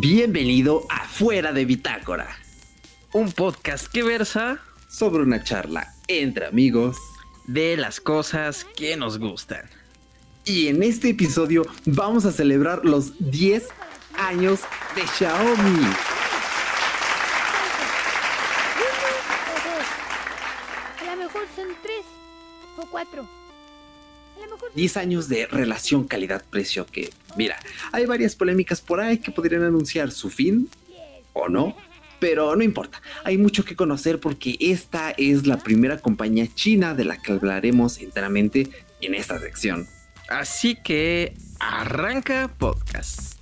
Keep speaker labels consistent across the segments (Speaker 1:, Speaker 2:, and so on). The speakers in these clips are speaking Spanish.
Speaker 1: Bienvenido a Fuera de Bitácora,
Speaker 2: un podcast que versa
Speaker 1: sobre una charla entre amigos
Speaker 2: de las cosas que nos gustan.
Speaker 1: Y en este episodio vamos a celebrar los 10 años de Xiaomi.
Speaker 3: A lo mejor son tres o cuatro.
Speaker 1: 10 años de relación calidad-precio que, mira, hay varias polémicas por ahí que podrían anunciar su fin o no, pero no importa, hay mucho que conocer porque esta es la primera compañía china de la que hablaremos enteramente en esta sección.
Speaker 2: Así que arranca podcast.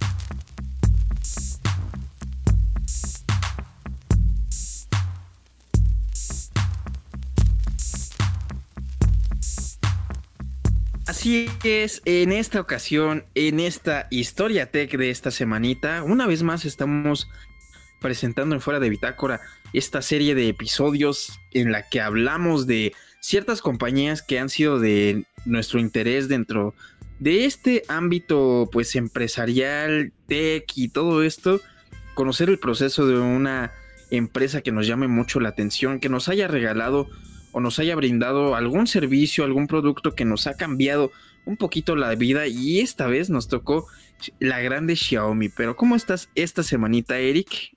Speaker 2: Así es, en esta ocasión, en esta historia tech de esta semanita, una vez más estamos presentando en Fuera de Bitácora esta serie de episodios en la que hablamos de ciertas compañías que han sido de nuestro interés dentro de este ámbito pues empresarial, tech y todo esto, conocer el proceso de una empresa que nos llame mucho la atención, que nos haya regalado o nos haya brindado algún servicio, algún producto que nos ha cambiado un poquito la vida y esta vez nos tocó la grande Xiaomi. Pero ¿cómo estás esta semanita, Eric?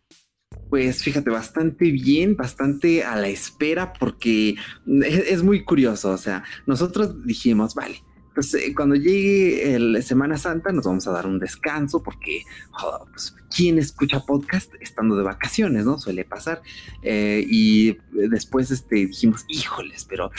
Speaker 1: Pues fíjate, bastante bien, bastante a la espera porque es, muy curioso. O sea, nosotros dijimos, vale, pues eh, cuando llegue la Semana Santa nos vamos a dar un descanso porque, pues, ¿quién escucha podcast estando de vacaciones, no? Suele pasar. Eh, y después este, dijimos, híjoles, pero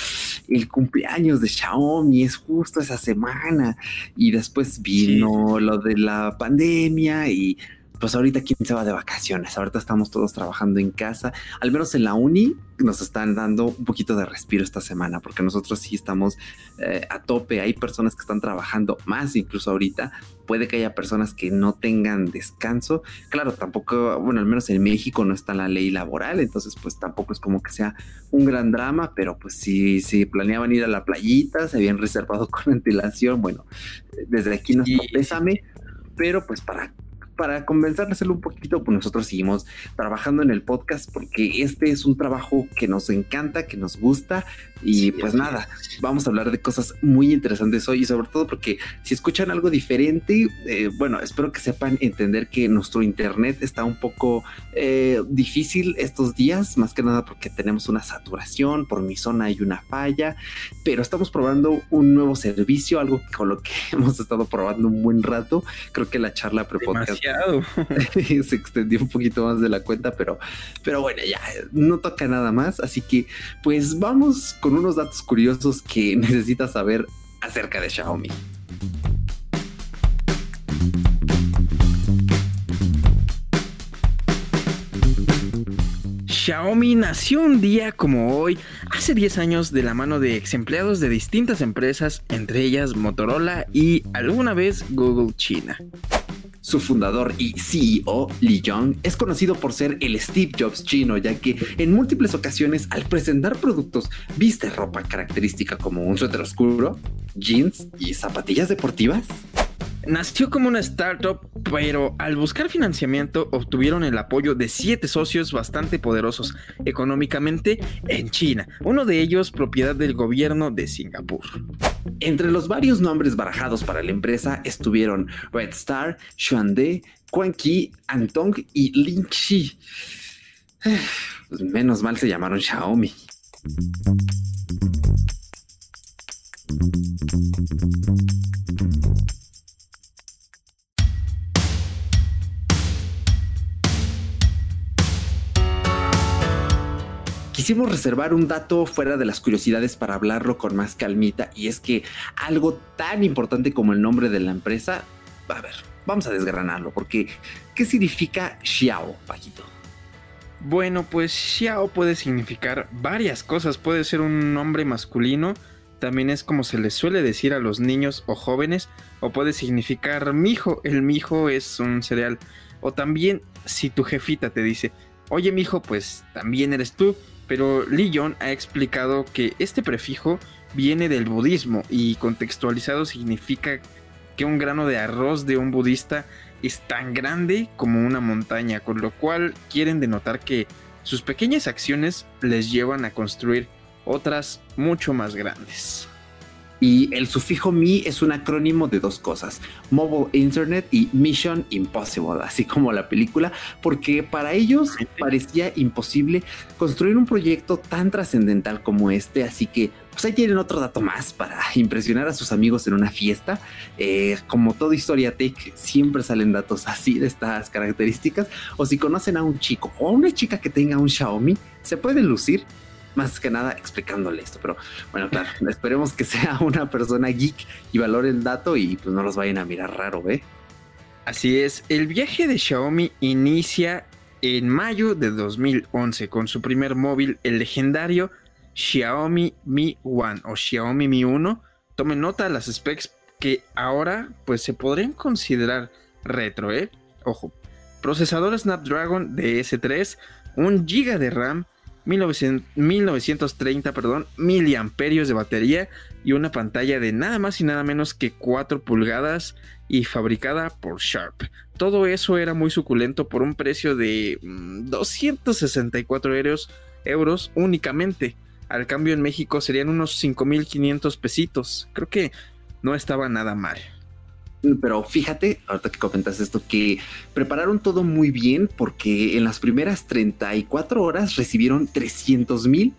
Speaker 1: el cumpleaños de Xiaomi es justo esa semana. Y después vino lo de la pandemia y pues ahorita quién se va de vacaciones, ahorita estamos todos trabajando en casa, al menos en la uni nos están dando un poquito de respiro esta semana, porque nosotros sí estamos eh, a tope, hay personas que están trabajando más incluso ahorita, puede que haya personas que no tengan descanso, claro, tampoco, bueno, al menos en México no está la ley laboral, entonces pues tampoco es como que sea un gran drama, pero pues si, si planeaban ir a la playita, se habían reservado con ventilación, bueno, desde aquí nos pésame, pero pues para para hacerlo un poquito, pues nosotros seguimos trabajando en el podcast porque este es un trabajo que nos encanta, que nos gusta y pues nada, vamos a hablar de cosas muy interesantes hoy y sobre todo porque si escuchan algo diferente, eh, bueno, espero que sepan entender que nuestro internet está un poco eh, difícil estos días, más que nada porque tenemos una saturación, por mi zona hay una falla, pero estamos probando un nuevo servicio, algo con lo que hemos estado probando un buen rato. Creo que la charla pre-podcast se extendió un poquito más de la cuenta, pero, pero bueno, ya no toca nada más. Así que, pues vamos con unos datos curiosos que necesitas saber acerca de Xiaomi.
Speaker 2: Xiaomi nació un día como hoy, hace 10 años, de la mano de ex empleados de distintas empresas, entre ellas Motorola y alguna vez Google China.
Speaker 1: Su fundador y CEO, Li Yong, es conocido por ser el Steve Jobs chino, ya que en múltiples ocasiones al presentar productos viste ropa característica como un suéter oscuro, jeans y zapatillas deportivas.
Speaker 2: Nació como una startup, pero al buscar financiamiento obtuvieron el apoyo de siete socios bastante poderosos económicamente en China, uno de ellos propiedad del gobierno de Singapur.
Speaker 1: Entre los varios nombres barajados para la empresa estuvieron Red Star, Xuande, Quan Qi, Antong y Lin Xi. Pues menos mal se llamaron Xiaomi. Quisimos reservar un dato fuera de las curiosidades para hablarlo con más calmita y es que algo tan importante como el nombre de la empresa, a ver, vamos a desgranarlo porque ¿qué significa Xiao, Paquito?
Speaker 2: Bueno, pues Xiao puede significar varias cosas, puede ser un nombre masculino, también es como se les suele decir a los niños o jóvenes, o puede significar mijo, el mijo es un cereal, o también si tu jefita te dice, oye mijo, pues también eres tú, pero Li ha explicado que este prefijo viene del budismo y contextualizado significa que un grano de arroz de un budista es tan grande como una montaña, con lo cual quieren denotar que sus pequeñas acciones les llevan a construir otras mucho más grandes.
Speaker 1: Y el sufijo Mi es un acrónimo de dos cosas, Mobile Internet y Mission Impossible, así como la película, porque para ellos parecía imposible construir un proyecto tan trascendental como este, así que pues ahí tienen otro dato más para impresionar a sus amigos en una fiesta. Eh, como toda historia tech, siempre salen datos así de estas características, o si conocen a un chico o a una chica que tenga un Xiaomi, se pueden lucir más que nada explicándole esto. Pero bueno, claro, esperemos que sea una persona geek y valore el dato y pues no los vayan a mirar raro, ¿eh?
Speaker 2: Así es, el viaje de Xiaomi inicia en mayo de 2011 con su primer móvil, el legendario Xiaomi Mi One o Xiaomi Mi 1. Tomen nota las specs que ahora pues se podrían considerar retro, ¿eh? Ojo, procesador Snapdragon de S3, un GB de RAM, 1930, perdón, miliamperios de batería y una pantalla de nada más y nada menos que 4 pulgadas y fabricada por Sharp. Todo eso era muy suculento por un precio de 264 mm, euros, euros únicamente. Al cambio en México serían unos 5.500 pesitos. Creo que no estaba nada mal.
Speaker 1: Pero fíjate, ahorita que comentas esto, que prepararon todo muy bien porque en las primeras 34 horas recibieron 300 mil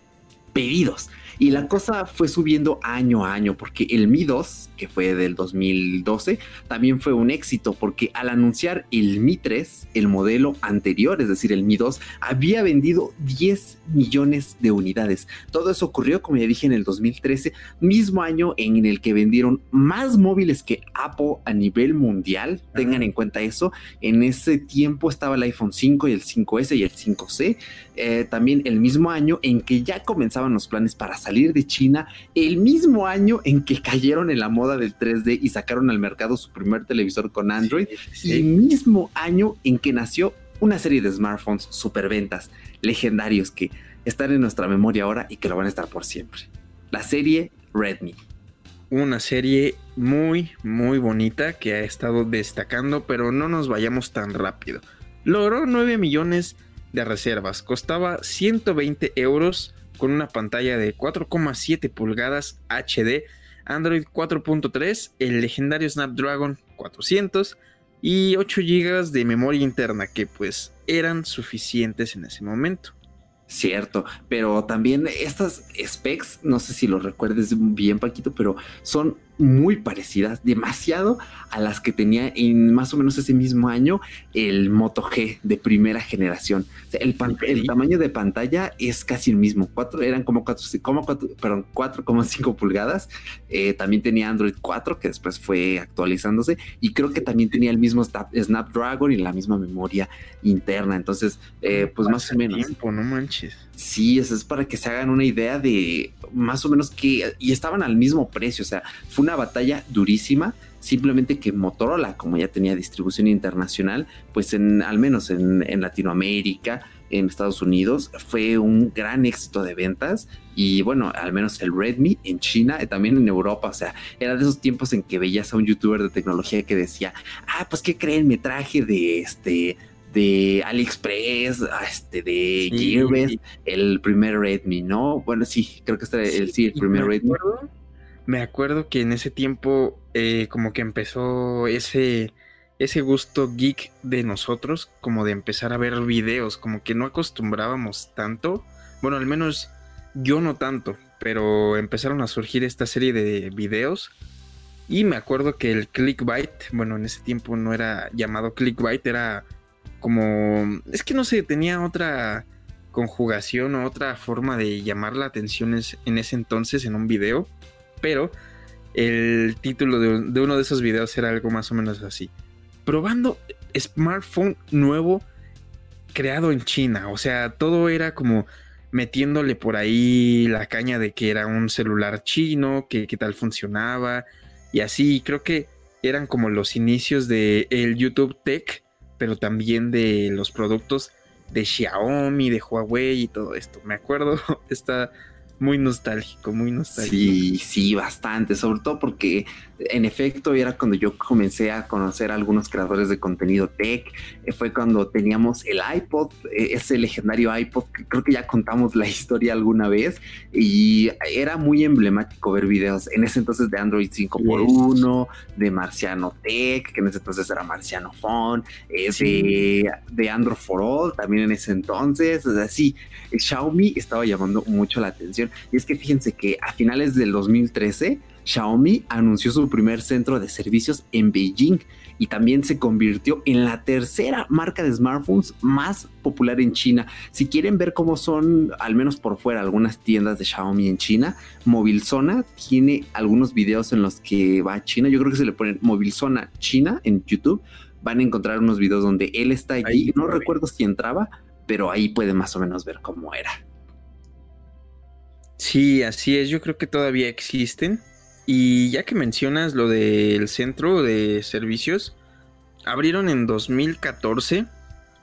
Speaker 1: pedidos. Y la cosa fue subiendo año a año porque el Mi 2, que fue del 2012, también fue un éxito porque al anunciar el Mi 3, el modelo anterior, es decir, el Mi 2, había vendido 10 millones de unidades. Todo eso ocurrió, como ya dije, en el 2013, mismo año en el que vendieron más móviles que Apple a nivel mundial. Tengan en cuenta eso. En ese tiempo estaba el iPhone 5 y el 5S y el 5C. Eh, también el mismo año en que ya comenzaban los planes para salir de China, el mismo año en que cayeron en la moda del 3D y sacaron al mercado su primer televisor con Android, y el mismo año en que nació una serie de smartphones superventas legendarios que están en nuestra memoria ahora y que lo van a estar por siempre. La serie Redmi.
Speaker 2: Una serie muy, muy bonita que ha estado destacando, pero no nos vayamos tan rápido. Logró 9 millones de reservas. Costaba 120 euros con una pantalla de 4,7 pulgadas HD, Android 4.3, el legendario Snapdragon 400 y 8 GB de memoria interna que pues eran suficientes en ese momento.
Speaker 1: Cierto, pero también estas specs, no sé si lo recuerdes bien, Paquito, pero son muy parecidas, demasiado a las que tenía en más o menos ese mismo año el Moto G de primera generación. el, tamaño de pantalla es casi el mismo. Cuatro, eran como 4,5 pulgadas. Eh, también tenía Android 4, que después fue actualizándose. Y creo que también tenía el mismo Snapdragon y la misma memoria interna. Entonces, eh, pues más o menos.
Speaker 2: Tiempo, no manches.
Speaker 1: Sí, eso es para que se hagan una idea de más o menos que, y estaban al mismo precio, o sea, fue una batalla durísima, simplemente que Motorola, como ya tenía distribución internacional, pues en, al menos en, Latinoamérica, en Estados Unidos, fue un gran éxito de ventas y bueno, al menos el Redmi en China, y también en Europa, o sea, era de esos tiempos en que veías a un youtuber de tecnología que decía, ah, pues qué creen, me traje de este de AliExpress, este, de Gearbest, el primer Redmi, ¿no? Bueno, sí, creo que este era el, sí, el primer Redmi.
Speaker 2: Me acuerdo que en ese tiempo eh, como que empezó ese, ese gusto geek de nosotros, como de empezar a ver videos, como que no acostumbrábamos tanto, bueno, al menos yo no tanto, pero empezaron a surgir esta serie de videos. Y me acuerdo que el clickbait, bueno, en ese tiempo no era llamado clickbait, era como, es que no sé, tenía otra conjugación o otra forma de llamar la atención en ese entonces en un video, pero el título de, uno de esos videos era algo más o menos así. Probando smartphone nuevo creado en China, o sea, todo era como metiéndole por ahí la caña de que era un celular chino, que, que tal funcionaba y así, creo que eran como los inicios de el YouTube Tech pero también de los productos de Xiaomi, de Huawei y todo esto. Me acuerdo, está muy nostálgico, muy nostálgico.
Speaker 1: Sí, sí, bastante, sobre todo porque en efecto, era cuando yo comencé a conocer a algunos creadores de contenido tech. Eh, fue cuando teníamos el iPod, eh, ese legendario iPod, que creo que ya contamos la historia alguna vez. Y era muy emblemático ver videos en ese entonces de Android 5x1, de Marciano Tech, que en ese entonces era Marciano Phone, eh, de, de, Android for All, también en ese entonces. O sea, sí, Xiaomi estaba llamando mucho la atención. Y es que fíjense que a finales del 2013, Xiaomi anunció su primer centro de servicios en Beijing y también se convirtió en la tercera marca de smartphones más popular en China. Si quieren ver cómo son, al menos por fuera, algunas tiendas de Xiaomi en China, Movilzona tiene algunos videos en los que va a China. Yo creo que se le ponen Movilzona China en YouTube. Van a encontrar unos videos donde él está allí. no recuerdo si entraba, pero ahí puede más o menos ver cómo era.
Speaker 2: Sí, así es. Yo creo que todavía existen. Y ya que mencionas lo del centro de servicios, abrieron en 2014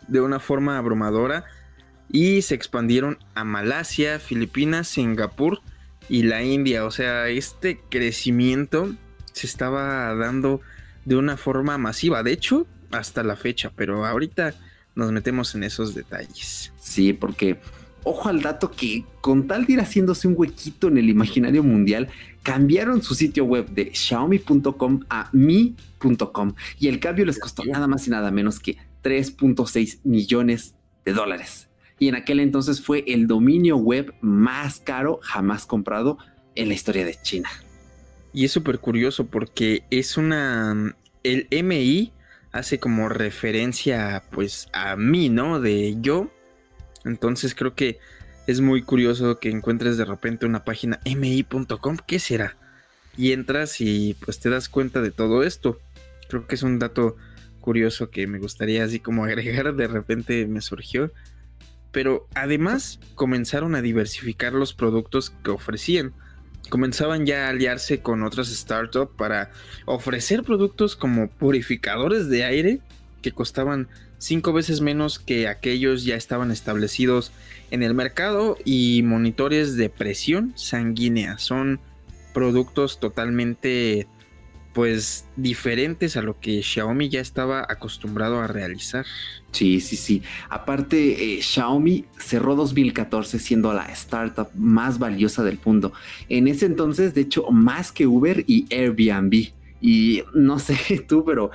Speaker 2: de una forma abrumadora y se expandieron a Malasia, Filipinas, Singapur y la India. O sea, este crecimiento se estaba dando de una forma masiva. De hecho, hasta la fecha, pero ahorita nos metemos en esos detalles.
Speaker 1: Sí, porque ojo al dato que con tal de ir haciéndose un huequito en el imaginario mundial, cambiaron su sitio web de xiaomi.com a mi.com y el cambio les costó nada más y nada menos que 3.6 millones de dólares. Y en aquel entonces fue el dominio web más caro jamás comprado en la historia de China.
Speaker 2: Y es súper curioso porque es una... El MI hace como referencia pues a mí, ¿no? De yo. Entonces creo que es muy curioso que encuentres de repente una página mi.com, ¿qué será? Y entras y pues te das cuenta de todo esto. Creo que es un dato curioso que me gustaría así como agregar, de repente me surgió. Pero además comenzaron a diversificar los productos que ofrecían. Comenzaban ya a aliarse con otras startups para ofrecer productos como purificadores de aire que costaban cinco veces menos que aquellos ya estaban establecidos en el mercado y monitores de presión sanguínea. Son productos totalmente pues diferentes a lo que Xiaomi ya estaba acostumbrado a realizar.
Speaker 1: Sí, sí, sí. Aparte, eh, Xiaomi cerró 2014 siendo la startup más valiosa del mundo. En ese entonces, de hecho, más que Uber y Airbnb. Y no sé tú, pero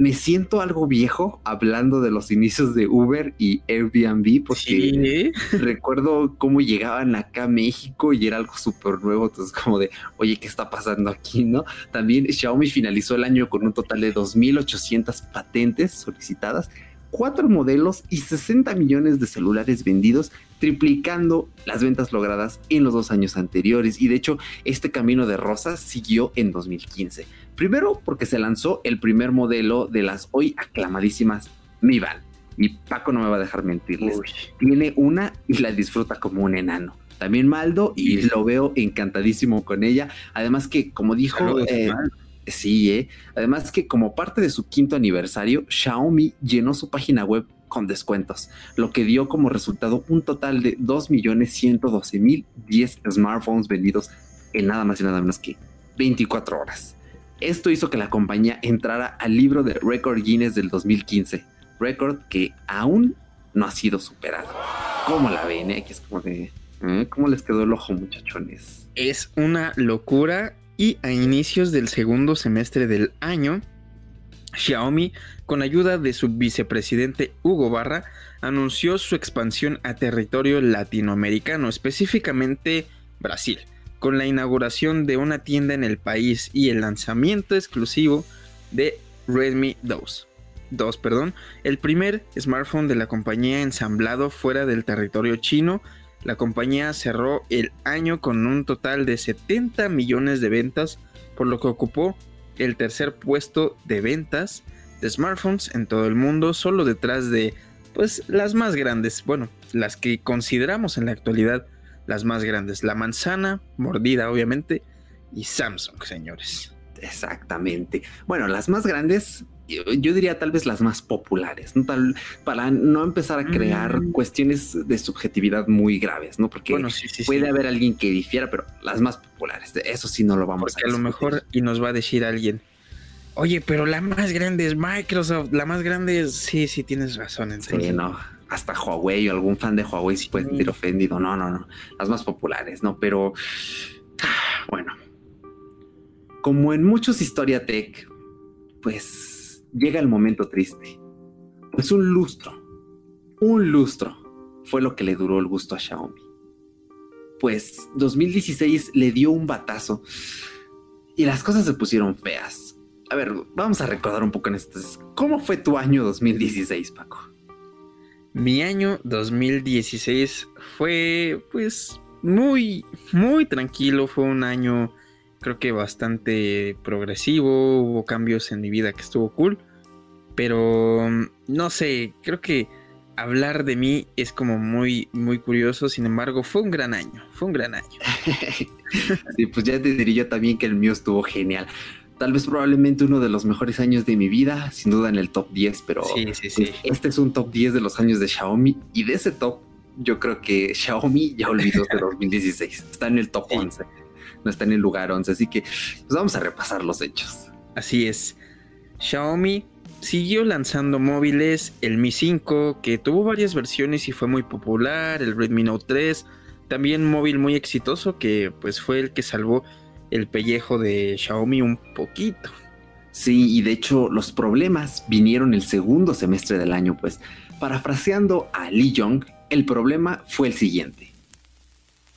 Speaker 1: me siento algo viejo hablando de los inicios de Uber y Airbnb porque recuerdo cómo llegaban acá a México y era algo súper nuevo, entonces como de, oye, ¿qué está pasando aquí? ¿No? También Xiaomi finalizó el año con un total de 2.800 patentes solicitadas, cuatro modelos y 60 millones de celulares vendidos, triplicando las ventas logradas en los dos años anteriores. Y de hecho, este camino de rosas siguió en 2015 Primero porque se lanzó el primer modelo de las hoy aclamadísimas Mi Band. Y Paco no me va a dejar mentirles. Tiene una y la disfruta como un enano. También Maldo y lo veo encantadísimo con ella. Además que, como dijo... Eh, sí, eh, además que como parte de su quinto aniversario, Xiaomi llenó su página web con descuentos, lo que dio como resultado un total de 2.112.010 smartphones vendidos en nada más y nada menos que 24 horas. Esto hizo que la compañía entrara al libro de Record Guinness del 2015, récord que aún no ha sido superado. ¿Cómo la ven? Eh? es como de, ¿eh? ¿Cómo les quedó el ojo, muchachones?
Speaker 2: Es una locura y a inicios del segundo semestre del año, Xiaomi, con ayuda de su vicepresidente Hugo Barra, anunció su expansión a territorio latinoamericano, específicamente Brasil con la inauguración de una tienda en el país y el lanzamiento exclusivo de Redmi 2. 2 perdón, el primer smartphone de la compañía ensamblado fuera del territorio chino. La compañía cerró el año con un total de 70 millones de ventas, por lo que ocupó el tercer puesto de ventas de smartphones en todo el mundo, solo detrás de pues las más grandes, bueno, las que consideramos en la actualidad las más grandes. La manzana, mordida obviamente, y Samsung, señores.
Speaker 1: Exactamente. Bueno, las más grandes yo diría tal vez las más populares, ¿no? Tal, para no empezar a crear
Speaker 2: Mm.
Speaker 1: cuestiones de subjetividad muy graves, ¿no? Porque
Speaker 2: Bueno, sí, sí,
Speaker 1: puede
Speaker 2: sí.
Speaker 1: haber alguien que difiera, pero las más populares, de eso sí no lo vamos
Speaker 2: Porque a lo
Speaker 1: discutir.
Speaker 2: mejor y nos va a decir alguien, oye, pero la más grande es Microsoft, la más grande es... Sí, sí, tienes razón. Entonces,
Speaker 1: Sí, no, hasta Huawei o algún fan de Huawei sí puede sentir ofendido. No, no, no, las más populares, ¿no? Pero, ah, bueno, como en muchos Historia Tech, pues llega el momento triste. Pues un lustro, un lustro fue lo que le duró el gusto a Xiaomi. Pues 2016 le dio un batazo y las cosas se pusieron feas. A ver, vamos a recordar un poco en esto. ¿Cómo fue tu año 2016, Paco?
Speaker 2: Mi año 2016 fue pues muy, muy tranquilo, fue un año creo que bastante progresivo, hubo cambios en mi vida que estuvo cool, pero no sé, creo que hablar de mí es como muy, muy curioso, sin embargo fue un gran año, fue un gran año.
Speaker 1: Sí, pues ya te diría yo también que el mío estuvo genial. Tal vez probablemente uno de los mejores años de mi vida, sin duda en el top 10, pero
Speaker 2: Sí, sí, sí.
Speaker 1: este es un top 10 de los años de Xiaomi y de ese top yo creo que Xiaomi ya olvidó de 2016. Está en el top
Speaker 2: Sí.
Speaker 1: 11, no está en el lugar 11, así que pues vamos a repasar los hechos.
Speaker 2: Así es. Xiaomi siguió lanzando móviles, el Mi 5, que tuvo varias versiones y fue muy popular, el Redmi Note 3, también móvil muy exitoso que pues fue el que salvó el pellejo de Xiaomi un poquito.
Speaker 1: Sí, y de hecho los problemas vinieron el segundo semestre del año, pues parafraseando a Lee Jong, el problema fue el siguiente.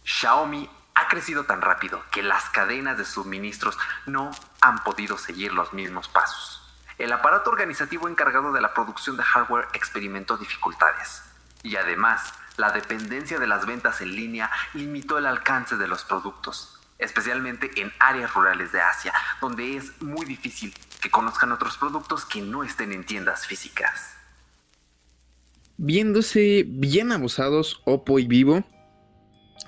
Speaker 1: Xiaomi ha crecido tan rápido que las cadenas de suministros no han podido seguir los mismos pasos. El aparato organizativo encargado de la producción de hardware experimentó dificultades. Y además, la dependencia de las ventas en línea limitó el alcance de los productos, especialmente en áreas rurales de Asia, donde es muy difícil que conozcan otros productos que no estén en tiendas físicas.
Speaker 2: Viéndose bien abusados Oppo y Vivo,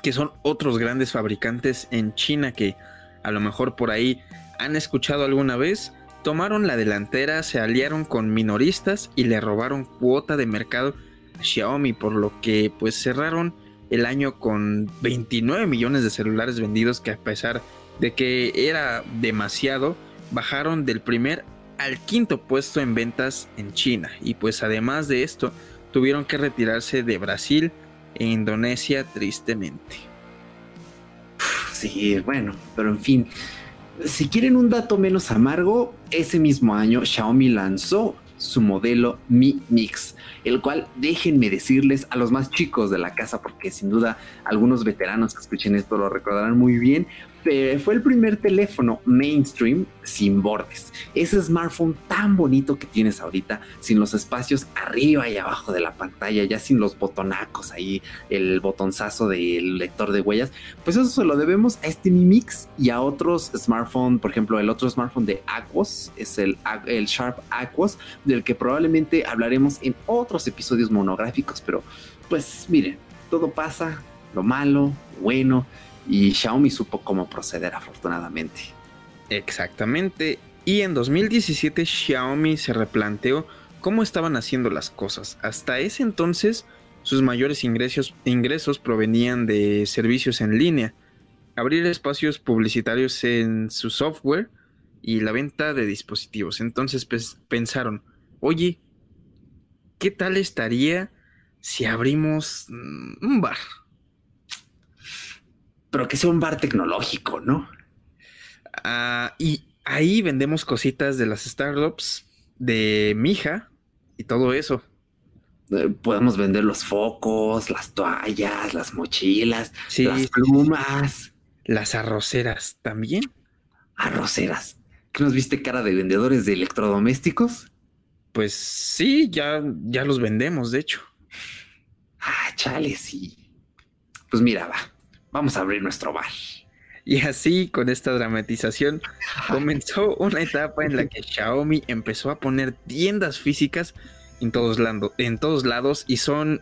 Speaker 2: que son otros grandes fabricantes en China que a lo mejor por ahí han escuchado alguna vez, tomaron la delantera, se aliaron con minoristas y le robaron cuota de mercado a Xiaomi, por lo que pues cerraron el año con 29 millones de celulares vendidos que a pesar de que era demasiado, bajaron del primer al quinto puesto en ventas en China y pues además de esto tuvieron que retirarse de Brasil e Indonesia tristemente.
Speaker 1: Sí, bueno, pero en fin, si quieren un dato menos amargo, ese mismo año Xiaomi lanzó su modelo Mi Mix, el cual déjenme decirles a los más chicos de la casa, porque sin duda algunos veteranos que escuchen esto lo recordarán muy bien, pero fue el primer teléfono mainstream sin bordes. Ese smartphone tan bonito que tienes ahorita, sin los espacios arriba y abajo de la pantalla, ya sin los botonacos ahí, el botonzazo del lector de huellas, pues eso se lo debemos a este Mi Mix y a otros smartphones, por ejemplo, el otro smartphone de Aquos es el, el Sharp Aquos, del que probablemente hablaremos en otros episodios monográficos, pero pues miren, todo pasa, lo malo, lo bueno, y Xiaomi supo cómo proceder afortunadamente.
Speaker 2: Exactamente. Y en 2017 Xiaomi se replanteó cómo estaban haciendo las cosas. Hasta ese entonces sus mayores ingresos, provenían de servicios en línea, abrir espacios publicitarios en su software y la venta de dispositivos. Entonces pues, pensaron, oye, ¿qué tal estaría si abrimos un bar?
Speaker 1: Pero que sea un bar tecnológico, ¿no?
Speaker 2: Uh, y ahí vendemos cositas de las startups, de Mija y todo eso.
Speaker 1: Eh, podemos vender los focos, las toallas, las mochilas,
Speaker 2: sí,
Speaker 1: las plumas.
Speaker 2: Las arroceras también.
Speaker 1: Arroceras. ¿Qué nos viste cara de vendedores de electrodomésticos?
Speaker 2: Pues sí, ya, ya los vendemos, de hecho.
Speaker 1: Ah, chale, sí. Pues mira, va. Vamos a abrir nuestro bar.
Speaker 2: Y así, con esta dramatización, comenzó una etapa en la que Xiaomi empezó a poner tiendas físicas en todos, lando, en todos lados y son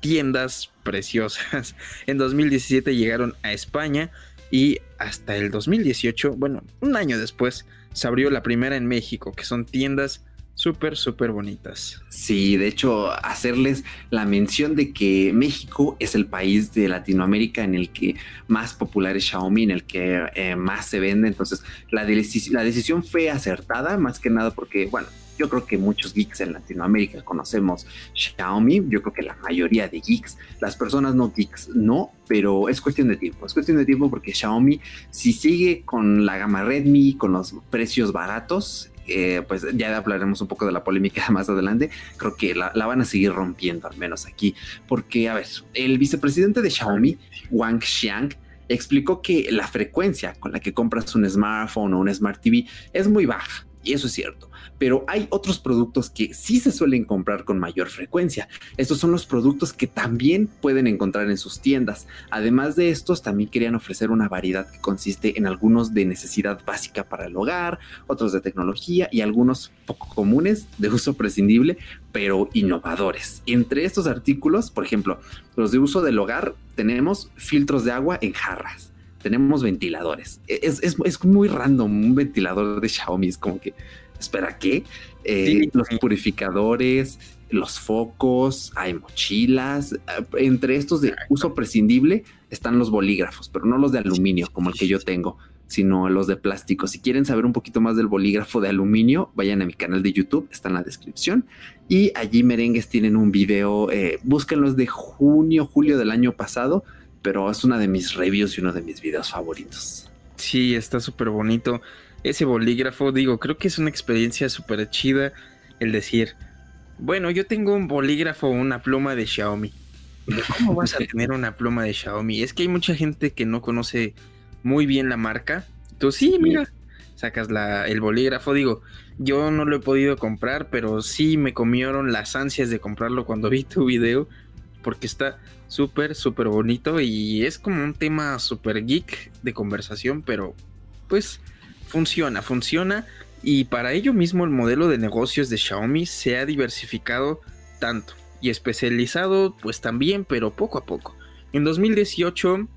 Speaker 2: tiendas preciosas. En 2017 llegaron a España y hasta el 2018, bueno, un año después, se abrió la primera en México, que son tiendas súper, súper bonitas.
Speaker 1: Sí, de hecho, hacerles la mención de que México es el país de Latinoamérica en el que más popular es Xiaomi, en el que eh, más se vende. Entonces, la, la decisión fue acertada, más que nada porque, bueno, yo creo que muchos geeks en Latinoamérica conocemos Xiaomi. Yo creo que la mayoría de geeks, las personas no geeks, no, pero es cuestión de tiempo. Es cuestión de tiempo porque Xiaomi, si sigue con la gama Redmi, con los precios baratos, eh, pues ya hablaremos un poco de la polémica más adelante, creo que la, van a seguir rompiendo, al menos aquí, porque, a ver, el vicepresidente de Xiaomi, Wang Xiang, explicó que la frecuencia con la que compras un smartphone o un smart TV es muy baja, y eso es cierto pero hay otros productos que sí se suelen comprar con mayor frecuencia. Estos son los productos que también pueden encontrar en sus tiendas. Además de estos, también querían ofrecer una variedad que consiste en algunos de necesidad básica para el hogar, otros de tecnología y algunos poco comunes de uso prescindible, pero innovadores. Entre estos artículos, por ejemplo, los de uso del hogar, tenemos filtros de agua en jarras tenemos ventiladores. Es, es, es, muy random un ventilador de Xiaomi. Es como que espera, ¿qué? Eh, los purificadores, los focos, hay mochilas. Eh, entre estos de uso prescindible están los bolígrafos, pero no los de aluminio como el que yo tengo, sino los de plástico. Si quieren saber un poquito más del bolígrafo de aluminio, vayan a mi canal de YouTube, está en la descripción. Y allí merengues tienen un video, eh, búsquenlos de junio, julio del año pasado, pero es una de mis reviews y uno de mis videos favoritos.
Speaker 2: Sí, está súper bonito ese bolígrafo, digo, creo que es una experiencia súper chida el decir, bueno, yo tengo un bolígrafo o una pluma de Xiaomi. ¿Cómo vas a tener una pluma de Xiaomi? Es que hay mucha gente que no conoce muy bien la marca. Tú sí, mira, sacas la, el bolígrafo. Digo, yo no lo he podido comprar, pero sí me comieron las ansias de comprarlo cuando vi tu video, porque está súper, súper bonito y es como un tema súper geek de conversación, pero pues funciona, funciona y para ello mismo el modelo de negocios de Xiaomi se ha diversificado tanto y especializado pues también, pero poco a poco. En 2018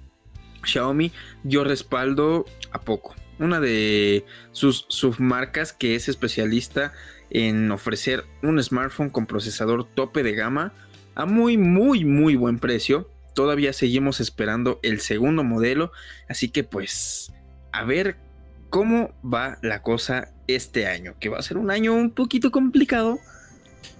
Speaker 2: Xiaomi dio respaldo a poco. Una de sus submarcas que es especialista en ofrecer un smartphone con procesador tope de gama a muy muy muy buen precio. Todavía seguimos esperando el segundo modelo, así que pues a ver cómo va la cosa este año, que va a ser un año un poquito complicado,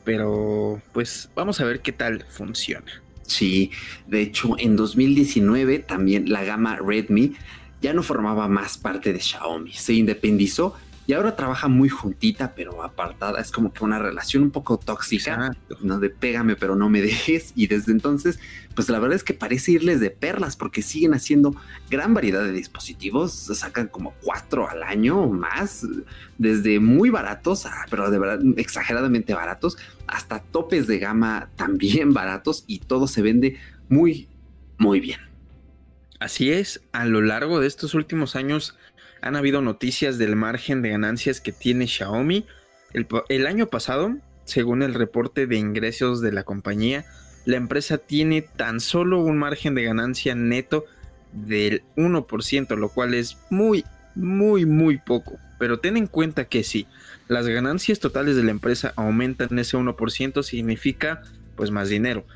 Speaker 2: pero pues vamos a ver qué tal funciona.
Speaker 1: Sí, de hecho en 2019 también la gama Redmi ya no formaba más parte de Xiaomi, se independizó y ahora trabaja muy juntita, pero apartada. Es como que una relación un poco tóxica, ¿no? De pégame, pero no me dejes. Y desde entonces, pues la verdad es que parece irles de perlas porque siguen haciendo gran variedad de dispositivos. Sacan como cuatro al año o más, desde muy baratos, pero de verdad exageradamente baratos, hasta topes de gama también baratos y todo se vende muy, muy bien.
Speaker 2: Así es, a lo largo de estos últimos años han habido noticias del margen de ganancias que tiene Xiaomi. El, año pasado, según el reporte de ingresos de la compañía, la empresa tiene tan solo un margen de ganancia neto del 1%, lo cual es muy, muy, muy poco. Pero ten en cuenta que si las ganancias totales de la empresa aumentan ese 1%, significa pues más dinero.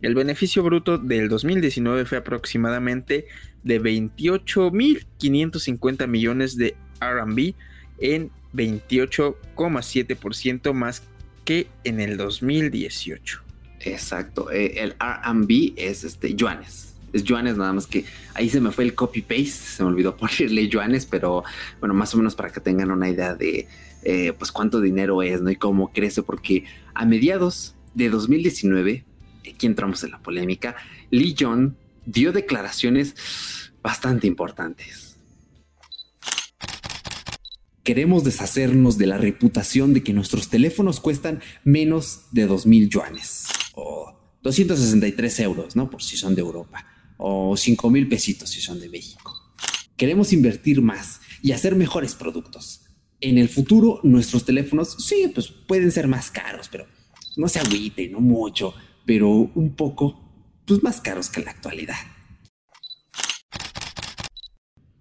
Speaker 2: El beneficio bruto del 2019 fue aproximadamente de 28.550 millones de RB en 28,7% más que en el 2018.
Speaker 1: Exacto, eh, el RB es este yuanes. Es yuanes nada más que ahí se me fue el copy paste, se me olvidó ponerle yuanes, pero bueno, más o menos para que tengan una idea de eh, pues cuánto dinero es, ¿no? Y cómo crece, porque a mediados de 2019, aquí entramos en la polémica, Lee Jong dio declaraciones bastante importantes. Queremos deshacernos de la reputación de que nuestros teléfonos cuestan menos de 2.000 yuanes o 263 euros, ¿no? Por si son de Europa o 5.000 pesitos si son de México. Queremos invertir más y hacer mejores productos. En el futuro nuestros teléfonos sí, pues pueden ser más caros, pero no se agüite, no mucho, pero un poco pues más caros que en la actualidad.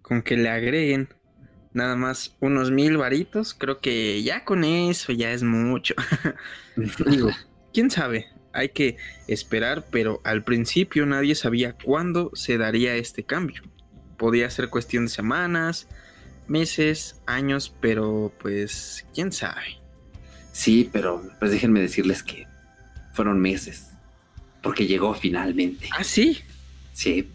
Speaker 2: Con que le agreguen nada más unos mil varitos. Creo que ya con eso ya es mucho. Digo, quién sabe, hay que esperar, pero al principio nadie sabía cuándo se daría este cambio. Podía ser cuestión de semanas, meses, años, pero pues quién sabe.
Speaker 1: Sí, pero pues déjenme decirles que fueron meses, porque llegó finalmente.
Speaker 2: Ah, sí.
Speaker 1: Sí.